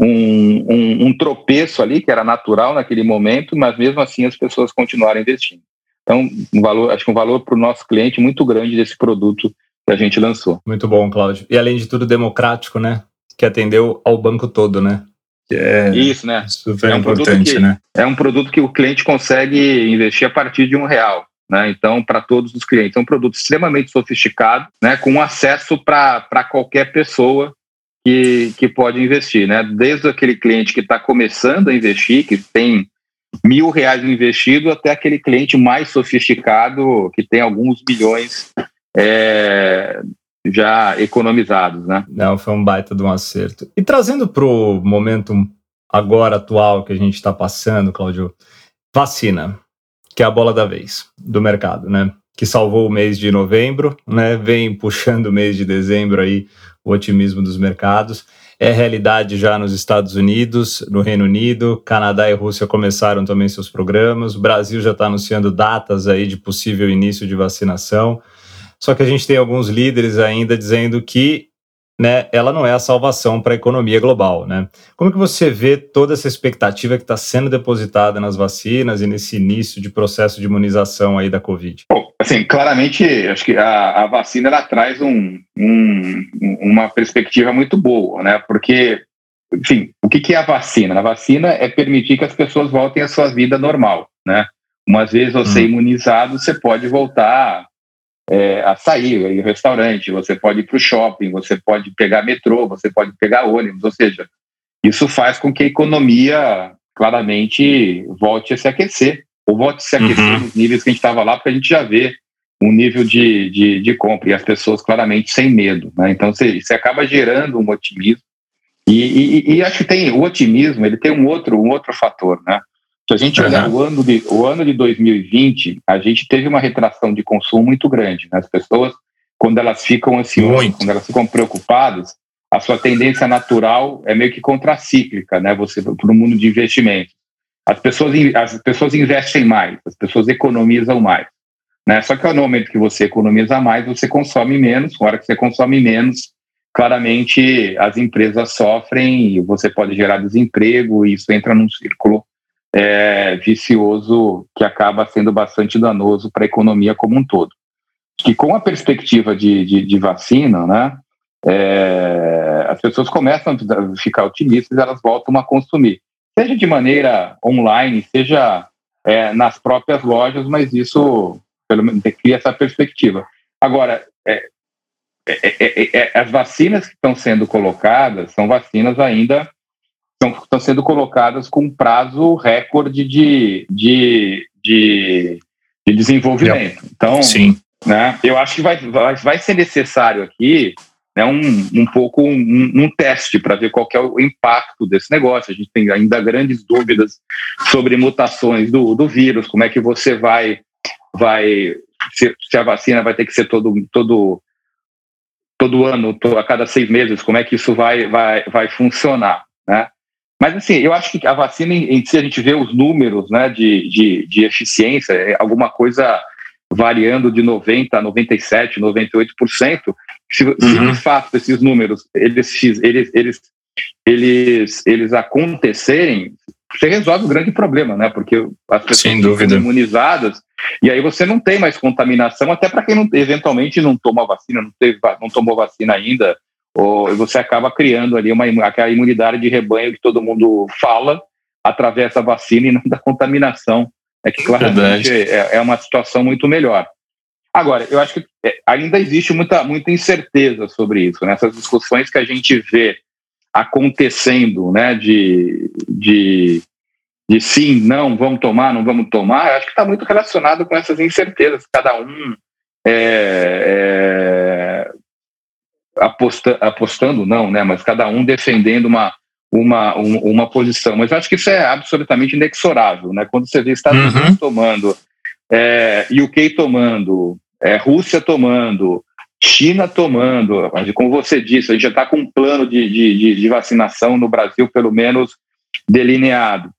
B: um, um, um, tropeço ali, que era natural naquele momento, mas mesmo assim as pessoas continuaram investindo. Então, um valor, acho que um valor para o nosso cliente muito grande desse produto que a gente lançou.
C: Muito bom, Cláudio. E além de tudo, democrático, né? Que atendeu ao banco todo, né?
B: É Isso, né?
C: Super é um importante,
B: que,
C: né?
B: É um produto que o cliente consegue investir a partir de um real. Né? Então, para todos os clientes, é um produto extremamente sofisticado, né? com acesso para qualquer pessoa que, que pode investir, né? Desde aquele cliente que está começando a investir, que tem mil reais investido, até aquele cliente mais sofisticado que tem alguns milhões é, já economizados, né?
C: Não, foi um baita de um acerto. E trazendo para o momento agora atual que a gente está passando, Cláudio, vacina, que é a bola da vez do mercado, né? Que salvou o mês de novembro, né? Vem puxando o mês de dezembro aí o otimismo dos mercados. É realidade já nos Estados Unidos, no Reino Unido, Canadá e Rússia começaram também seus programas. O Brasil já está anunciando datas aí de possível início de vacinação. Só que a gente tem alguns líderes ainda dizendo que né, ela não é a salvação para a economia global. Né? Como que você vê toda essa expectativa que está sendo depositada nas vacinas e nesse início de processo de imunização aí da Covid?
B: Bom, assim, claramente, acho que a, a vacina ela traz um, um, uma perspectiva muito boa, né? Porque, enfim, o que, que é a vacina? A vacina é permitir que as pessoas voltem à sua vida normal, né? Uma vez você hum. imunizado, você pode voltar é, a sair, ir ao restaurante, você pode ir para o shopping, você pode pegar metrô, você pode pegar ônibus, ou seja, isso faz com que a economia claramente volte a se aquecer, ou volte a se aquecer uhum. nos níveis que a gente estava lá, porque a gente já vê um nível de, de, de compra e as pessoas claramente sem medo. Né? Então você, você acaba gerando um otimismo. E, e, e, acho que tem o otimismo, ele tem um outro, um outro fator, né? Se a gente olhar o, ano de, o ano de 2020, a gente teve uma retração de consumo muito grande. Né? As pessoas, quando elas ficam ansiosas, quando elas ficam preocupadas, a sua tendência natural é meio que contracíclica, né? Você para o mundo de investimento. As pessoas, as pessoas investem mais, as pessoas economizam mais. Né? Só que no momento que você economiza mais, você consome menos. Na hora que você consome menos, claramente as empresas sofrem e você pode gerar desemprego e isso entra num círculo é, vicioso que acaba sendo bastante danoso para a economia como um todo. Que com a perspectiva de, de, de vacina, né, é, as pessoas começam a ficar otimistas e elas voltam a consumir, seja de maneira online, seja é, nas próprias lojas, mas isso pelo menos cria essa perspectiva. Agora, é, é, é, as vacinas que estão sendo colocadas são vacinas ainda estão, estão sendo colocadas com prazo recorde de, de, de, de desenvolvimento. Então,
C: Sim.
B: Né, eu acho que vai, vai, vai ser necessário aqui né, um, um pouco um, um teste para ver qual é o impacto desse negócio. A gente tem ainda grandes dúvidas sobre mutações do, do vírus, como é que você vai, vai se, se a vacina vai ter que ser todo, todo, todo ano, a cada seis meses, como é que isso vai, vai, vai funcionar. Né? Mas, assim, eu acho que a vacina em si, a gente vê os números né, de, de, de eficiência, é alguma coisa variando de 90% a 97%, 98%. Se, uhum. se de fato esses números eles, eles, eles, eles, eles acontecerem, você resolve o grande problema, né? Porque as pessoas
C: estão
B: imunizadas e aí você não tem mais contaminação, até para quem não, eventualmente não toma vacina, não, teve, não tomou vacina ainda, ou você acaba criando ali uma, aquela imunidade de rebanho que todo mundo fala, através da vacina e não da contaminação. É que claramente é, é, uma situação muito melhor. Agora, eu acho que é, ainda existe muita, muita incerteza sobre isso. Nessas né? discussões que a gente vê acontecendo, né, de, de, de sim, não, vamos tomar, não vamos tomar, acho que está muito relacionado com essas incertezas. Cada um é, é, aposta, apostando, não, né, mas cada um defendendo uma, uma, uma posição. Mas acho que isso é absolutamente inexorável. Né? Quando você vê Estados uhum. Unidos tomando, é, UK tomando, é, Rússia tomando, China tomando, como você disse, a gente já está com um plano de, de, de, vacinação no Brasil, pelo menos delineado.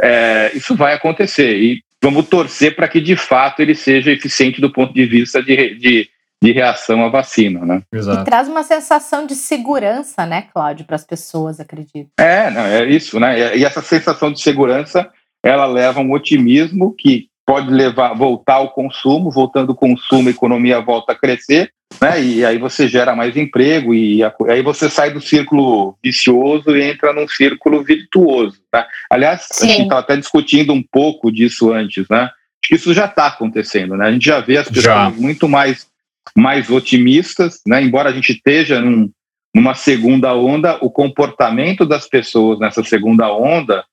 B: É, isso vai acontecer e vamos torcer para que de fato ele seja eficiente do ponto de vista de, de, de reação à vacina, né?
A: Exato. E traz uma sensação de segurança, né, Cláudio, para as pessoas, acredito.
B: É, não, é isso, né? E essa sensação de segurança, ela leva um otimismo que pode levar voltar ao consumo, voltando o consumo, a economia volta a crescer, né? E aí você gera mais emprego e aí você sai do círculo vicioso e entra num círculo virtuoso. Tá? Aliás, Sim. a gente estava até discutindo um pouco disso antes, né? Acho que isso já está acontecendo, né? A gente já vê as pessoas já. muito mais mais otimistas, né? Embora a gente esteja num, numa segunda onda, o comportamento das pessoas nessa segunda onda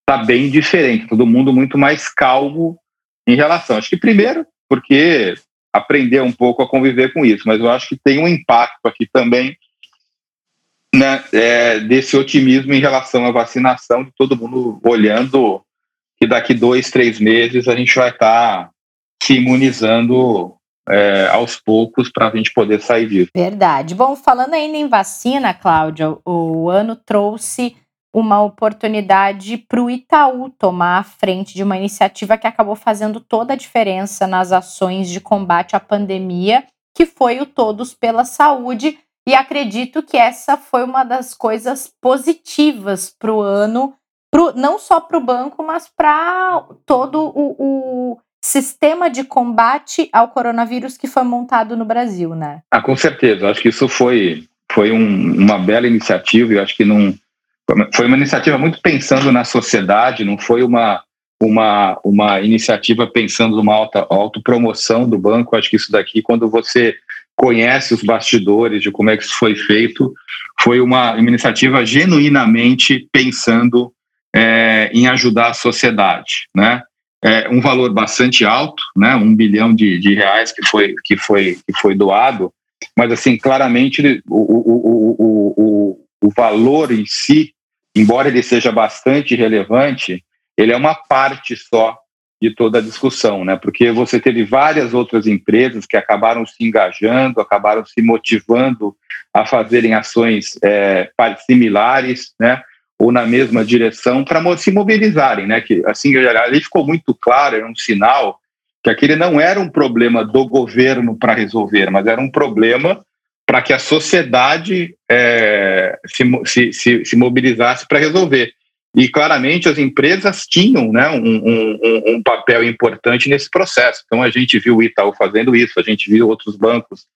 B: está bem diferente. Todo mundo muito mais calmo em relação. Acho que primeiro porque aprender um pouco a conviver com isso, mas eu acho que tem um impacto aqui também né, é, desse otimismo em relação à vacinação, de todo mundo olhando que daqui dois, três meses a gente vai estar tá se imunizando é, aos poucos para a gente poder sair disso.
A: Verdade. Bom, falando ainda em vacina, Cláudia, o ano trouxe uma oportunidade para o Itaú tomar a frente de uma iniciativa que acabou fazendo toda a diferença nas ações de combate à pandemia, que foi o Todos pela Saúde. E acredito que essa foi uma das coisas positivas para o ano, pro, não só para o banco, mas para todo o, o sistema de combate ao coronavírus que foi montado no Brasil, né?
B: Ah, com certeza. Acho que isso foi, foi um, uma bela iniciativa e acho que não foi uma iniciativa muito pensando na sociedade, não foi uma, uma, uma iniciativa pensando numa alta, autopromoção do banco. Acho que isso daqui, quando você conhece os bastidores de como é que isso foi feito, foi uma, uma iniciativa genuinamente pensando é, em ajudar a sociedade, né? É um valor bastante alto, né? Um bilhão de, de reais que foi, que, foi, que foi doado, mas assim claramente o, o, o, o, o valor em si embora ele seja bastante relevante, ele é uma parte só de toda a discussão, né? Porque você teve várias outras empresas que acabaram se engajando, acabaram se motivando a fazerem ações é, similares, né? Ou na mesma direção para se mobilizarem, né? Que assim ali ficou muito claro, era um sinal que aquele não era um problema do governo para resolver, mas era um problema para que a sociedade é, se, se, se, mobilizasse para resolver. E claramente as empresas tinham né, um, um, um, papel importante nesse processo. Então a gente viu o Itaú fazendo isso, a gente viu outros bancos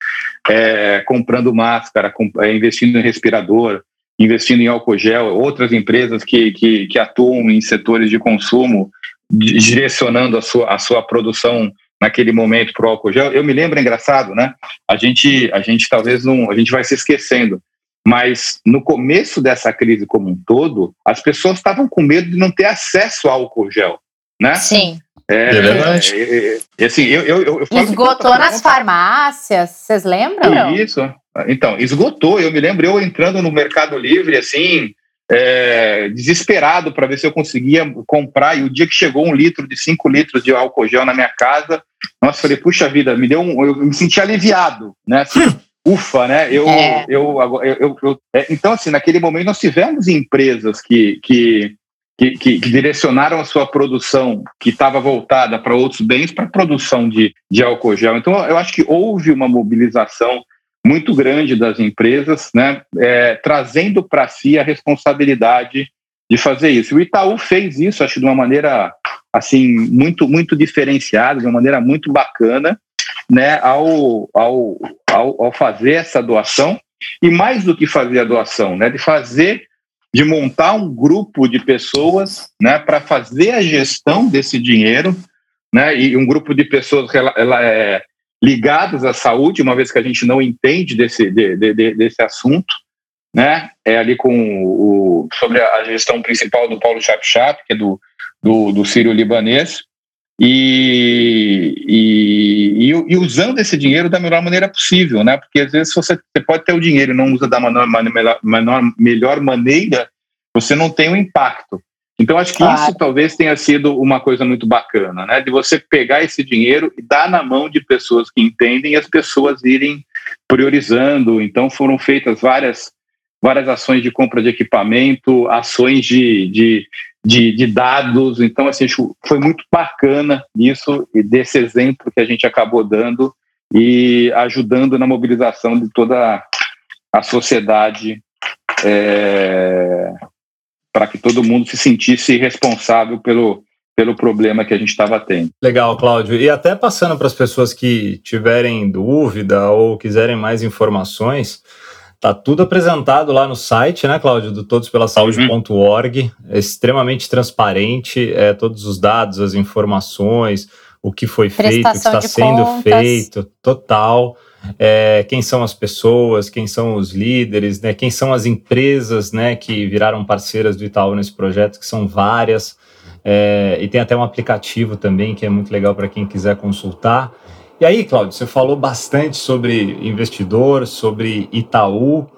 B: é, comprando máscara, é, investindo em respirador, investindo em álcool gel, outras empresas que, que, que atuam em setores de consumo, direcionando a sua, a sua produção naquele momento para o álcool gel. Eu me lembro, é engraçado, né? A gente, a gente talvez não, a gente vai se esquecendo. Mas no começo dessa crise como um todo, as pessoas estavam com medo de não ter acesso ao álcool gel, né?
A: Sim.
B: É, é verdade. É, é, assim, eu, eu, eu
A: Esgotou nas farmácias, vocês lembram?
B: Isso. Então, esgotou. Eu me lembro eu entrando no Mercado Livre, assim, é, desesperado para ver se eu conseguia comprar. E o dia que chegou um litro de 5 litros de álcool gel na minha casa, nossa, falei, puxa vida, me deu um. Eu me senti aliviado, né? Assim, <laughs> ufa, né? Eu, é. eu, eu, eu, eu é, então, assim, naquele momento nós tivemos empresas que, que, que, que direcionaram a sua produção, que estava voltada para outros bens, para a produção de, de álcool gel. Então, eu acho que houve uma mobilização muito grande das empresas, né, é, trazendo para si a responsabilidade de fazer isso. O Itaú fez isso, acho, de uma maneira assim muito muito diferenciada, de uma maneira muito bacana, né, ao, ao, ao, ao fazer essa doação e mais do que fazer a doação, né, de fazer de montar um grupo de pessoas né, para fazer a gestão desse dinheiro, né, e um grupo de pessoas ela, é, ligadas à saúde, uma vez que a gente não entende desse, de, de, desse assunto, né, é ali com o, sobre a gestão principal do Paulo Chap que é do, do, do Sírio Libanês, e, e, e, usando esse dinheiro da melhor maneira possível, né? Porque às vezes você, você pode ter o dinheiro e não usa da menor, menor, melhor maneira, você não tem o um impacto. Então acho que claro. isso talvez tenha sido uma coisa muito bacana, né? De você pegar esse dinheiro e dar na mão de pessoas que entendem e as pessoas irem priorizando. Então foram feitas várias várias ações de compra de equipamento, ações de, de de, de, dados. Então, assim, foi muito bacana isso e desse exemplo que a gente acabou dando e ajudando na mobilização de toda a sociedade é, para que todo mundo se sentisse responsável pelo, pelo problema que a gente estava tendo.
C: Legal, Cláudio. E até passando para as pessoas que tiverem dúvida ou quiserem mais informações, Tá tudo apresentado lá no site, né, Cláudio, do todospelasaude.org. Uhum. É extremamente transparente, é, todos os dados, as informações, o que foi feito, o que está sendo contas. feito, total. É, quem são as pessoas, quem são os líderes, né, quem são as empresas né, que viraram parceiras do Itaú nesse projeto, que são várias. É, e tem até um aplicativo também que é muito legal para quem quiser consultar. E aí, Cláudio, você falou bastante sobre investidor, sobre Itaú, uh,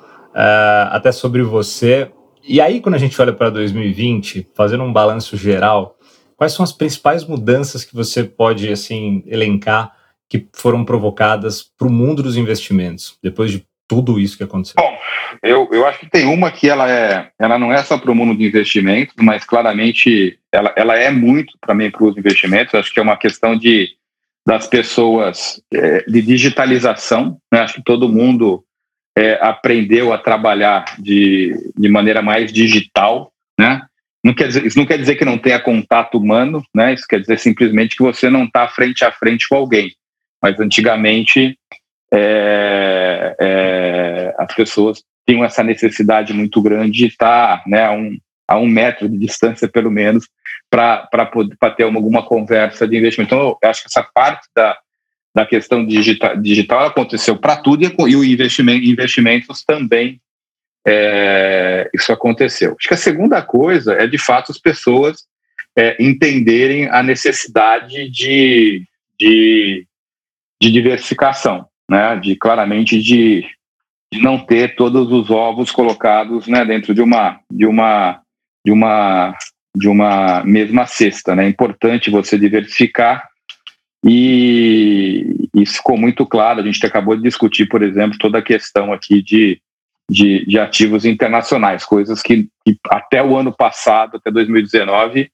C: até sobre você. E aí, quando a gente olha para 2020, fazendo um balanço geral, quais são as principais mudanças que você pode assim elencar que foram provocadas para o mundo dos investimentos depois de tudo isso que aconteceu?
B: Bom, eu, eu acho que tem uma que ela é, ela não é só para o mundo de investimentos, mas claramente ela, ela é muito para mim para os investimentos. Acho que é uma questão de das pessoas é, de digitalização. Né? Acho que todo mundo é, aprendeu a trabalhar de, de maneira mais digital. Né? Não quer dizer, isso não quer dizer que não tenha contato humano, né? isso quer dizer simplesmente que você não está frente a frente com alguém. Mas antigamente é, é, as pessoas tinham essa necessidade muito grande de estar né, a, um, a um metro de distância, pelo menos, para ter alguma conversa de investimento. Então, eu acho que essa parte da, da questão digital, digital aconteceu para tudo e, e o investimento, investimentos também é, isso aconteceu. Acho que a segunda coisa é, de fato, as pessoas é, entenderem a necessidade de, de, de diversificação, né? de claramente de, de não ter todos os ovos colocados né, dentro de uma, de uma, de uma de uma mesma cesta. Né? É importante você diversificar e isso ficou muito claro. A gente acabou de discutir, por exemplo, toda a questão aqui de, de, de ativos internacionais, coisas que, que, até o ano passado, até 2019,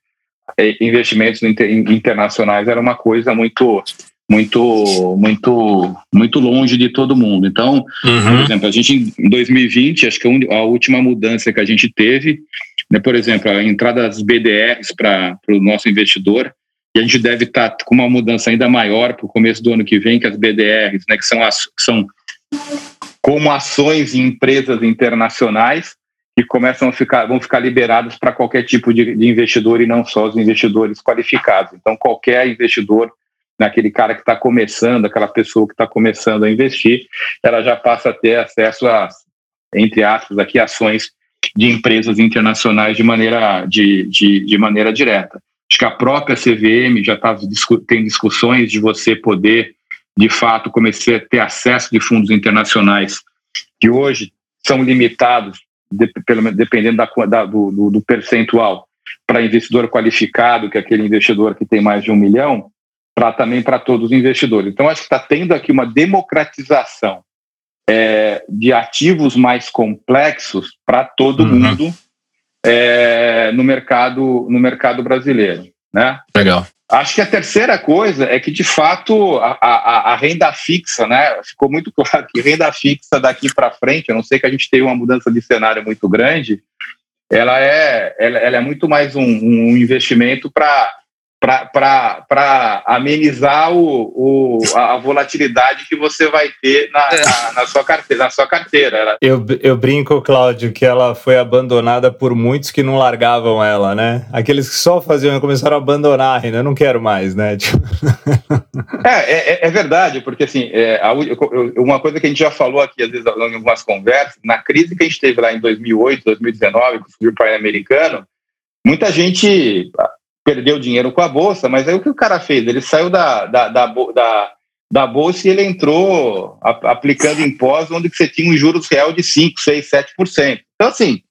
B: eh, investimentos internacionais era uma coisa muito muito muito muito longe de todo mundo. Então, uhum. por exemplo, a gente em 2020, acho que a última mudança que a gente teve né, por exemplo, a entrada das BDRs para o nosso investidor, e a gente deve estar tá com uma mudança ainda maior para o começo do ano que vem, que as BDRs, né, que são, as, que são como ações em empresas internacionais que começam a ficar, vão ficar liberadas para qualquer tipo de, de, investidor e não só os investidores qualificados. Então, qualquer investidor, naquele cara que está começando, aquela pessoa que está começando a investir, ela já passa a ter acesso a, entre aspas, aqui ações de empresas internacionais de maneira, de, de, de maneira direta. Acho que a própria CVM já tá, tem discussões de você poder, de fato, começar a ter acesso de fundos internacionais que hoje são limitados, de, pelo, dependendo da, da do, do, percentual, para investidor qualificado, que é aquele investidor que tem mais de um milhão, para também para todos os investidores. Então, acho que está tendo aqui uma democratização é, de ativos mais complexos para todo uhum. mundo é, no mercado no mercado brasileiro, né?
C: Legal.
B: Acho que a terceira coisa é que de fato a, a, a renda fixa, né? Ficou muito <laughs> claro que renda fixa daqui para frente, a não sei que a gente tenha uma mudança de cenário muito grande, ela é ela, ela é muito mais um, um investimento para para amenizar o, o, a volatilidade que você vai ter na, é. na, na, sua carteira. Na sua carteira.
C: Eu, eu brinco, Cláudio, que ela foi abandonada por muitos que não largavam ela, né? Aqueles que só faziam começaram a abandonar ainda, eu não quero mais, né?
B: Tipo... <laughs> É, é, é, verdade, porque assim, é, a, uma coisa que a gente já falou aqui, às vezes, em algumas conversas, na crise que a gente teve lá em 2008, 2019, com o subprime americano, muita gente perdeu dinheiro com a bolsa, mas aí o que o cara fez? Ele saiu da, da, da, da, da bolsa e ele entrou a, aplicando impostos onde você tinha um juros real de 5, 6, 7%. Então, assim,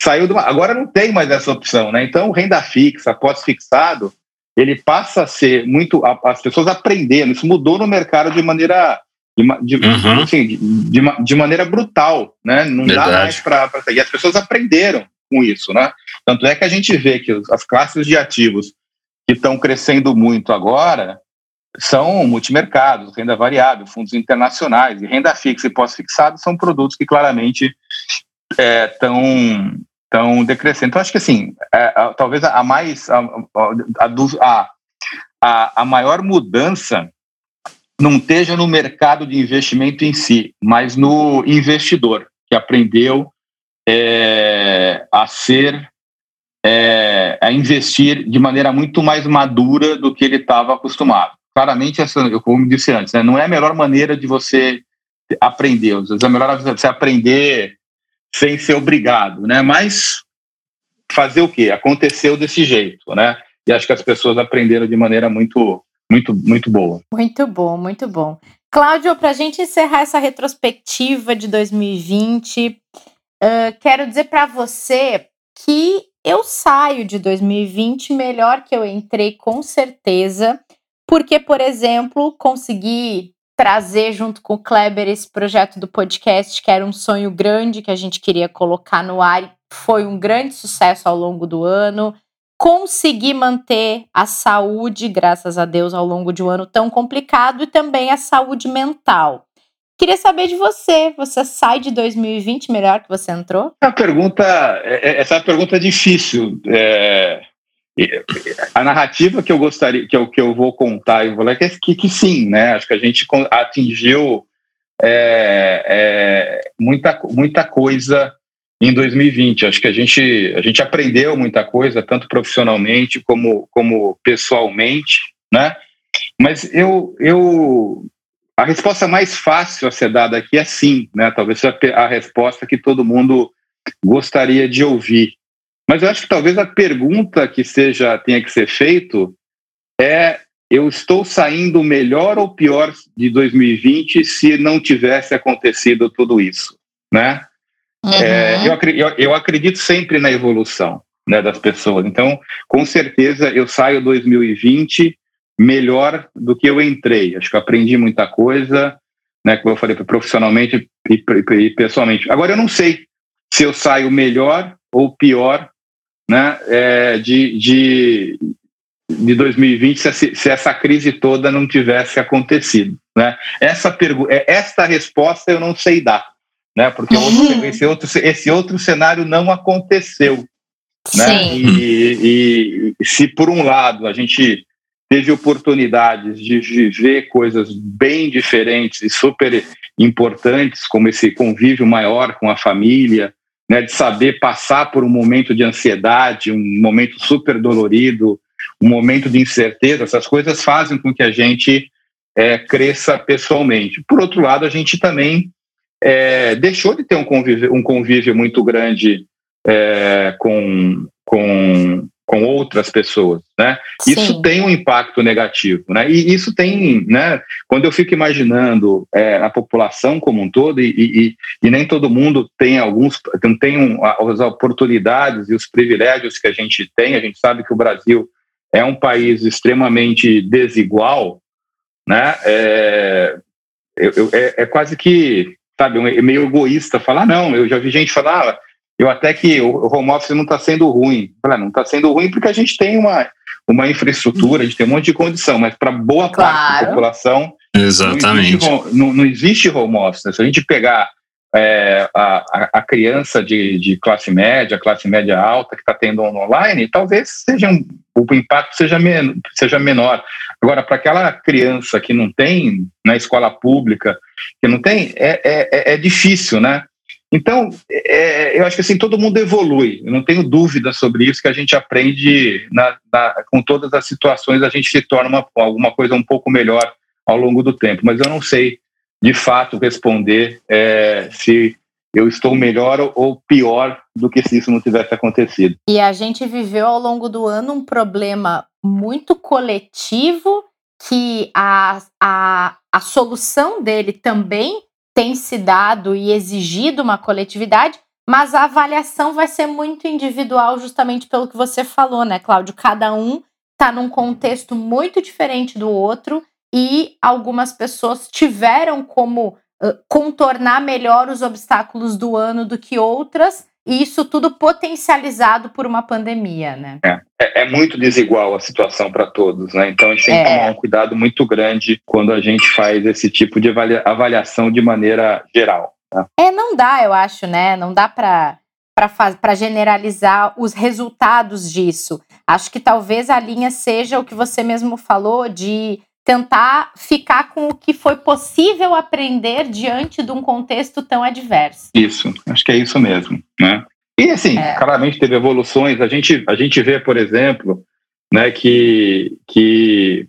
B: saiu de uma, agora não tem mais essa opção, né? Então, renda fixa, pós-fixado, ele passa a ser muito. As pessoas aprendendo, isso mudou no mercado de maneira. De, de, uhum. assim, de, de, maneira brutal, né? Não Verdade. dá mais para. E as pessoas aprenderam com isso, né? Tanto é que a gente vê que as classes de ativos que estão crescendo muito agora são multimercados, renda variável, fundos internacionais, e renda fixa e pós-fixado são produtos que claramente estão é, tão decrescendo. Então, acho que assim, é, a, talvez a, mais a, a, a, a maior mudança não esteja no mercado de investimento em si, mas no investidor que aprendeu é, a ser é, a investir de maneira muito mais madura do que ele estava acostumado. Claramente, essa, como disse antes, né, não é a melhor maneira de você aprender. Às vezes é melhor você aprender sem ser obrigado, né? Mas fazer o quê? Aconteceu desse jeito, né? E acho que as pessoas aprenderam de maneira muito, muito, muito boa.
A: Muito bom, muito bom. Cláudio, para a gente encerrar essa retrospectiva de 2020, Quero dizer para você que eu saio de 2020 melhor que eu entrei, com certeza, porque, por exemplo, consegui trazer junto com o Kleber esse projeto do podcast, que era um sonho grande que a gente queria colocar no ar, foi um grande sucesso ao longo do ano. Consegui manter a saúde, graças a Deus, ao longo de um ano tão complicado, e também a saúde mental. Queria saber de você. Você sai de 2020 melhor que você entrou?
B: A pergunta, é, é, essa é uma pergunta difícil. É, a narrativa que eu gostaria, que eu, que eu vou contar e vou ler, é que, que sim, né? Acho que a gente atingiu é, é, muita, muita coisa em 2020. Acho que a gente, a gente aprendeu muita coisa, tanto profissionalmente como, como pessoalmente, né? Mas eu, eu a resposta mais fácil a ser dada aqui é sim, né? Talvez seja a resposta que todo mundo gostaria de ouvir. Mas eu acho que talvez a pergunta que seja tenha que ser feito é: eu estou saindo melhor ou pior de 2020 se não tivesse acontecido tudo isso, né? Uhum. É, eu, eu, eu acredito sempre na evolução né, das pessoas. Então, com certeza, eu saio 2020 melhor do que eu entrei. Acho que eu aprendi muita coisa, né, como eu falei, profissionalmente e, e, pessoalmente. Agora, eu não sei se eu saio melhor ou pior né, é, de, de, de 2020 se, se, essa crise toda não tivesse acontecido. Né? Essa, pergu é, esta resposta eu não sei dar, né, porque uhum. esse, outro, esse outro cenário não aconteceu. Né? E, e se, por um lado, a gente teve oportunidades de viver coisas bem diferentes e super importantes, como esse convívio maior com a família, né, de saber passar por um momento de ansiedade, um momento super dolorido, um momento de incerteza, essas coisas fazem com que a gente é, cresça pessoalmente. Por outro lado, a gente também é, deixou de ter um convívio, um convívio muito grande é, com, com com outras pessoas, né? Sim. Isso tem um impacto negativo, né? E isso tem, né? Quando eu fico imaginando é, a população como um todo e, e, e, nem todo mundo tem alguns, não tem um, as oportunidades e os privilégios que a gente tem. A gente sabe que o Brasil é um país extremamente desigual, né? É, eu, eu, é, é quase que, sabe, é meio egoísta falar não. Eu já vi gente falar ah, eu até que o home office não está sendo ruim. Falei, ah, não está sendo ruim porque a gente tem uma, uma infraestrutura, a gente tem um monte de condição, mas para boa claro. parte da população
C: Exatamente.
B: Não, existe, não, não existe home office. Se a gente pegar é, a, a criança de, de classe média, classe média alta, que está tendo online, talvez seja um, o impacto seja, men seja menor. Agora, para aquela criança que não tem na escola pública, que não tem, é, é, é difícil, né? Então, é, eu acho que assim, todo mundo evolui, eu não tenho dúvida sobre isso, que a gente aprende na, na, com todas as situações, a gente se torna uma, alguma coisa um pouco melhor ao longo do tempo, mas eu não sei de fato responder é, se eu estou melhor ou pior do que se isso não tivesse acontecido.
A: E a gente viveu ao longo do ano um problema muito coletivo que a, a, a solução dele também tem se dado e exigido uma coletividade, mas a avaliação vai ser muito individual, justamente pelo que você falou, né, Cláudio? Cada um está num contexto muito diferente do outro e algumas pessoas tiveram como uh, contornar melhor os obstáculos do ano do que outras, e isso tudo potencializado por uma pandemia, né?
B: É, é, é muito desigual a situação para todos, né? Então a gente tem que é. tomar um cuidado muito grande quando a gente faz esse tipo de avaliação de maneira geral. Né?
A: É, não dá, eu acho, né? Não dá para para generalizar os resultados disso. Acho que talvez a linha seja o que você mesmo falou de tentar ficar com o que foi possível aprender diante de um contexto tão adverso.
B: Isso, acho que é isso mesmo, né? E assim, é. claramente teve evoluções. A gente, a gente vê, por exemplo, né, que, que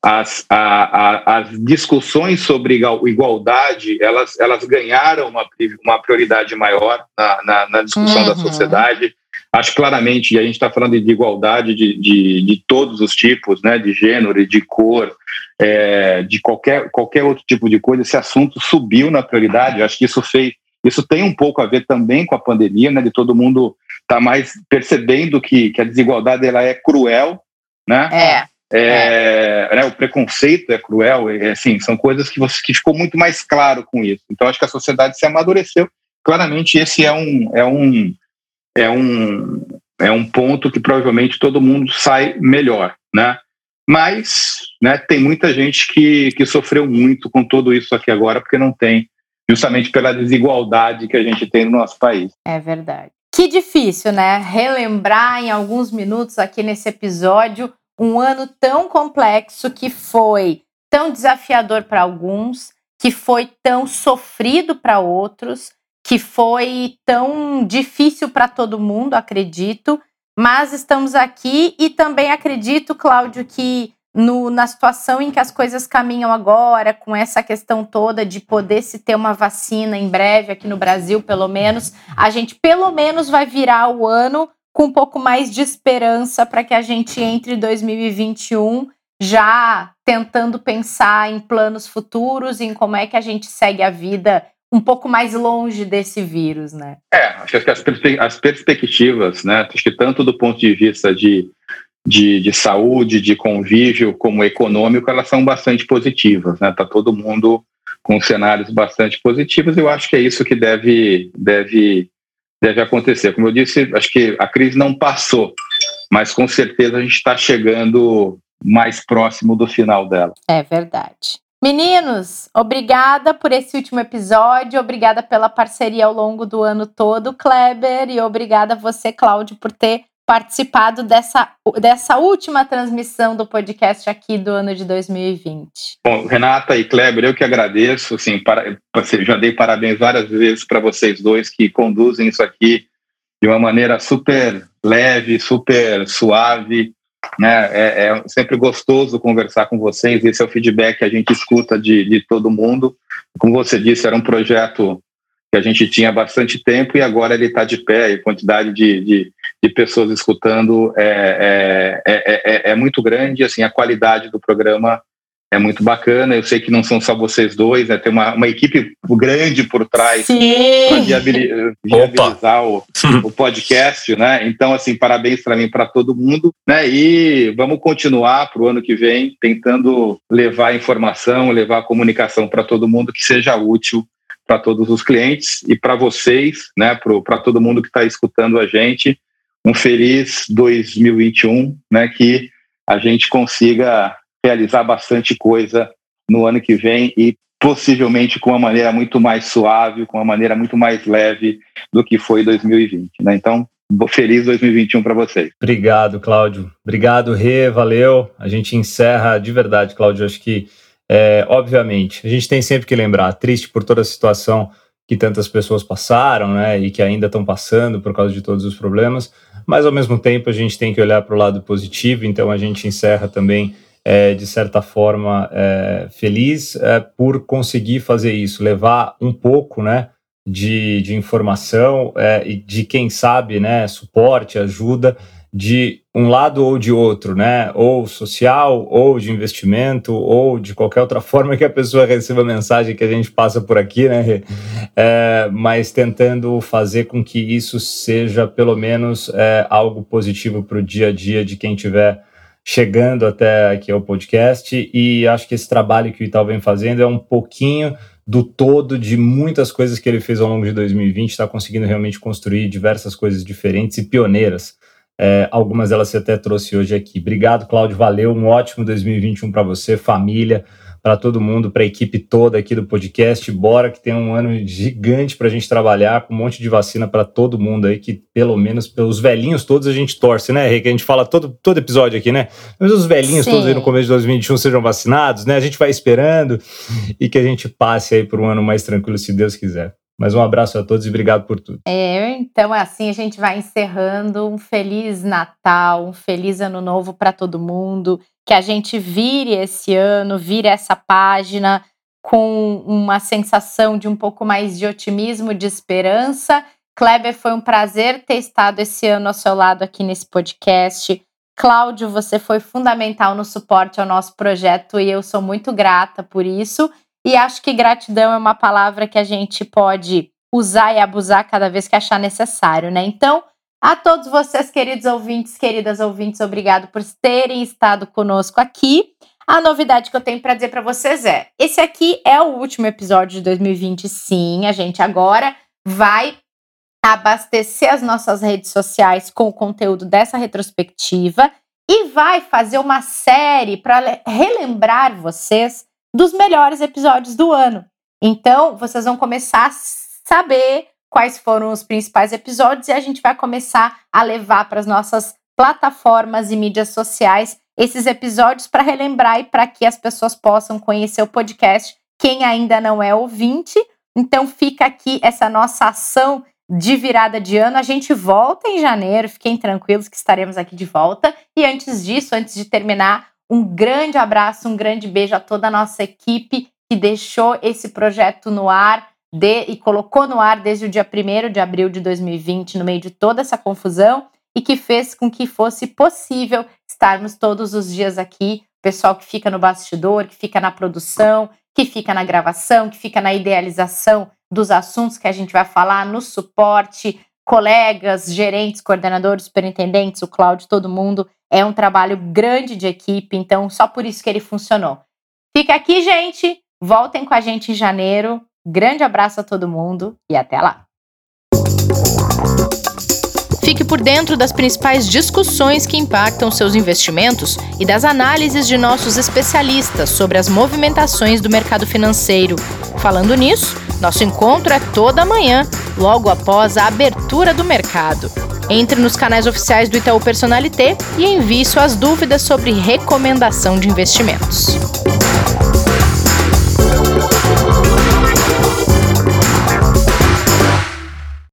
B: as, a, a, as discussões sobre igualdade elas, elas ganharam uma, uma prioridade maior na, na, na discussão uhum. da sociedade. Acho claramente, e a gente está falando de igualdade de, de, de, todos os tipos, né, de gênero, de cor, é, de qualquer, qualquer outro tipo de coisa, esse assunto subiu na prioridade. Acho que isso fez, isso tem um pouco a ver também com a pandemia, né, de todo mundo estar tá mais percebendo que, que a desigualdade ela é cruel, né?
A: É.
B: É, é. Né, o preconceito é cruel, é, assim, são coisas que, você, que ficou muito mais claro com isso. Então, acho que a sociedade se amadureceu. Claramente, esse é um, é um, é um, é um ponto que provavelmente todo mundo sai melhor, né? Mas né, tem muita gente que, que sofreu muito com tudo isso aqui agora, porque não tem, justamente pela desigualdade que a gente tem no nosso país.
A: É verdade. Que difícil, né? Relembrar em alguns minutos aqui nesse episódio um ano tão complexo que foi tão desafiador para alguns, que foi tão sofrido para outros, que foi tão difícil para todo mundo, acredito. Mas estamos aqui e também acredito, Cláudio, que no, na situação em que as coisas caminham agora, com essa questão toda de poder se ter uma vacina em breve aqui no Brasil, pelo menos, a gente pelo menos vai virar o ano com um pouco mais de esperança para que a gente entre 2021 já tentando pensar em planos futuros, em como é que a gente segue a vida um pouco mais longe desse vírus, né?
B: É, acho que as, as perspectivas, né, acho que tanto do ponto de vista de, de, de, saúde, de convívio, como econômico, elas são bastante positivas, né? Tá todo mundo com cenários bastante positivos. Eu acho que é isso que deve, deve, deve acontecer. Como eu disse, acho que a crise não passou, mas com certeza a gente está chegando mais próximo do final dela.
A: É verdade. Meninos, obrigada por esse último episódio, obrigada pela parceria ao longo do ano todo, Kleber, e obrigada a você, Cláudio, por ter participado dessa, dessa última transmissão do podcast aqui do ano de 2020.
B: Bom, Renata e Kleber, eu que agradeço, assim, para, já dei parabéns várias vezes para vocês dois que conduzem isso aqui de uma maneira super leve, super suave, né? É, é, sempre gostoso conversar com vocês. Esse é o feedback que a gente escuta de, de todo mundo. Como você disse, era um projeto que a gente tinha bastante tempo e agora ele está de pé. E a quantidade de, de, de pessoas escutando é, é, é, é, muito grande. Assim, a qualidade do programa é muito bacana. Eu sei que não são só vocês dois, né? Tem uma, uma equipe grande por trás para <laughs> viabilizar o, <laughs> o, podcast, né? Então, assim, parabéns para mim, para todo mundo, né? E vamos continuar para o ano que vem tentando levar informação, levar comunicação para todo mundo que seja útil para todos os clientes e para vocês, né? Para todo mundo que está escutando a gente. Um feliz 2021, né? Que a gente consiga realizar bastante coisa no ano que vem e possivelmente com uma maneira muito mais suave, com uma maneira muito mais leve do que foi 2020. Né? Então, feliz 2021 para vocês.
C: Obrigado, Cláudio. Obrigado, Rê, valeu. A gente encerra de verdade, Cláudio. Acho que, é, obviamente, a gente tem sempre que lembrar, triste por toda a situação que tantas pessoas passaram, né, e que ainda estão passando por causa de todos os problemas, mas ao mesmo tempo a gente tem que olhar para o lado positivo, então a gente encerra também é, de certa forma, é, feliz é, por conseguir fazer isso, levar um pouco, né, de, de informação é, e de quem sabe, né, suporte, ajuda de um lado ou de outro, né, ou social, ou de investimento, ou de qualquer outra forma que a pessoa receba a mensagem que a gente passa por aqui, né, é, mas tentando fazer com que isso seja pelo menos é, algo positivo para o dia a dia de quem tiver chegando até aqui ao podcast e acho que esse trabalho que o Itaú vem fazendo é um pouquinho do todo de muitas coisas que ele fez ao longo de 2020, está conseguindo realmente construir diversas coisas diferentes e pioneiras. É, algumas delas você até trouxe hoje aqui. Obrigado, Cláudio, valeu, um ótimo 2021 para você, família, para todo mundo, para a equipe toda aqui do podcast. Bora que tem um ano gigante para a gente trabalhar, com um monte de vacina para todo mundo aí, que pelo menos pelos velhinhos todos a gente torce, né, Rê? Que a gente fala todo, todo episódio aqui, né? Mas os velhinhos Sim. todos aí no começo de 2021 sejam vacinados, né? A gente vai esperando e que a gente passe aí por um ano mais tranquilo, se Deus quiser. Mas um abraço a todos e obrigado por tudo.
A: É, então assim a gente vai encerrando. Um feliz Natal, um feliz Ano Novo para todo mundo que a gente vire esse ano, vire essa página com uma sensação de um pouco mais de otimismo, de esperança. Kleber, foi um prazer ter estado esse ano ao seu lado aqui nesse podcast. Cláudio, você foi fundamental no suporte ao nosso projeto e eu sou muito grata por isso. E acho que gratidão é uma palavra que a gente pode usar e abusar cada vez que achar necessário, né? Então, a todos vocês, queridos ouvintes, queridas ouvintes, obrigado por terem estado conosco aqui. A novidade que eu tenho para dizer para vocês é: esse aqui é o último episódio de 2020, sim. A gente agora vai abastecer as nossas redes sociais com o conteúdo dessa retrospectiva e vai fazer uma série para relembrar vocês dos melhores episódios do ano. Então, vocês vão começar a saber quais foram os principais episódios e a gente vai começar a levar para as nossas plataformas e mídias sociais esses episódios para relembrar e para que as pessoas possam conhecer o podcast, quem ainda não é ouvinte. Então fica aqui essa nossa ação de virada de ano. A gente volta em janeiro, fiquem tranquilos que estaremos aqui de volta. E antes disso, antes de terminar, um grande abraço, um grande beijo a toda a nossa equipe que deixou esse projeto no ar de, e colocou no ar desde o dia 1 de abril de 2020, no meio de toda essa confusão, e que fez com que fosse possível estarmos todos os dias aqui. Pessoal que fica no bastidor, que fica na produção, que fica na gravação, que fica na idealização dos assuntos que a gente vai falar, no suporte, colegas, gerentes, coordenadores, superintendentes, o Cláudio, todo mundo. É um trabalho grande de equipe, então só por isso que ele funcionou. Fica aqui, gente. Voltem com a gente em janeiro. Grande abraço a todo mundo e até lá! Fique por dentro das principais discussões que impactam seus investimentos e das análises de nossos especialistas sobre as movimentações do mercado financeiro. Falando nisso, nosso encontro é toda manhã, logo após a abertura do mercado. Entre nos canais oficiais do Itaú Personalité e envie suas dúvidas sobre recomendação de investimentos.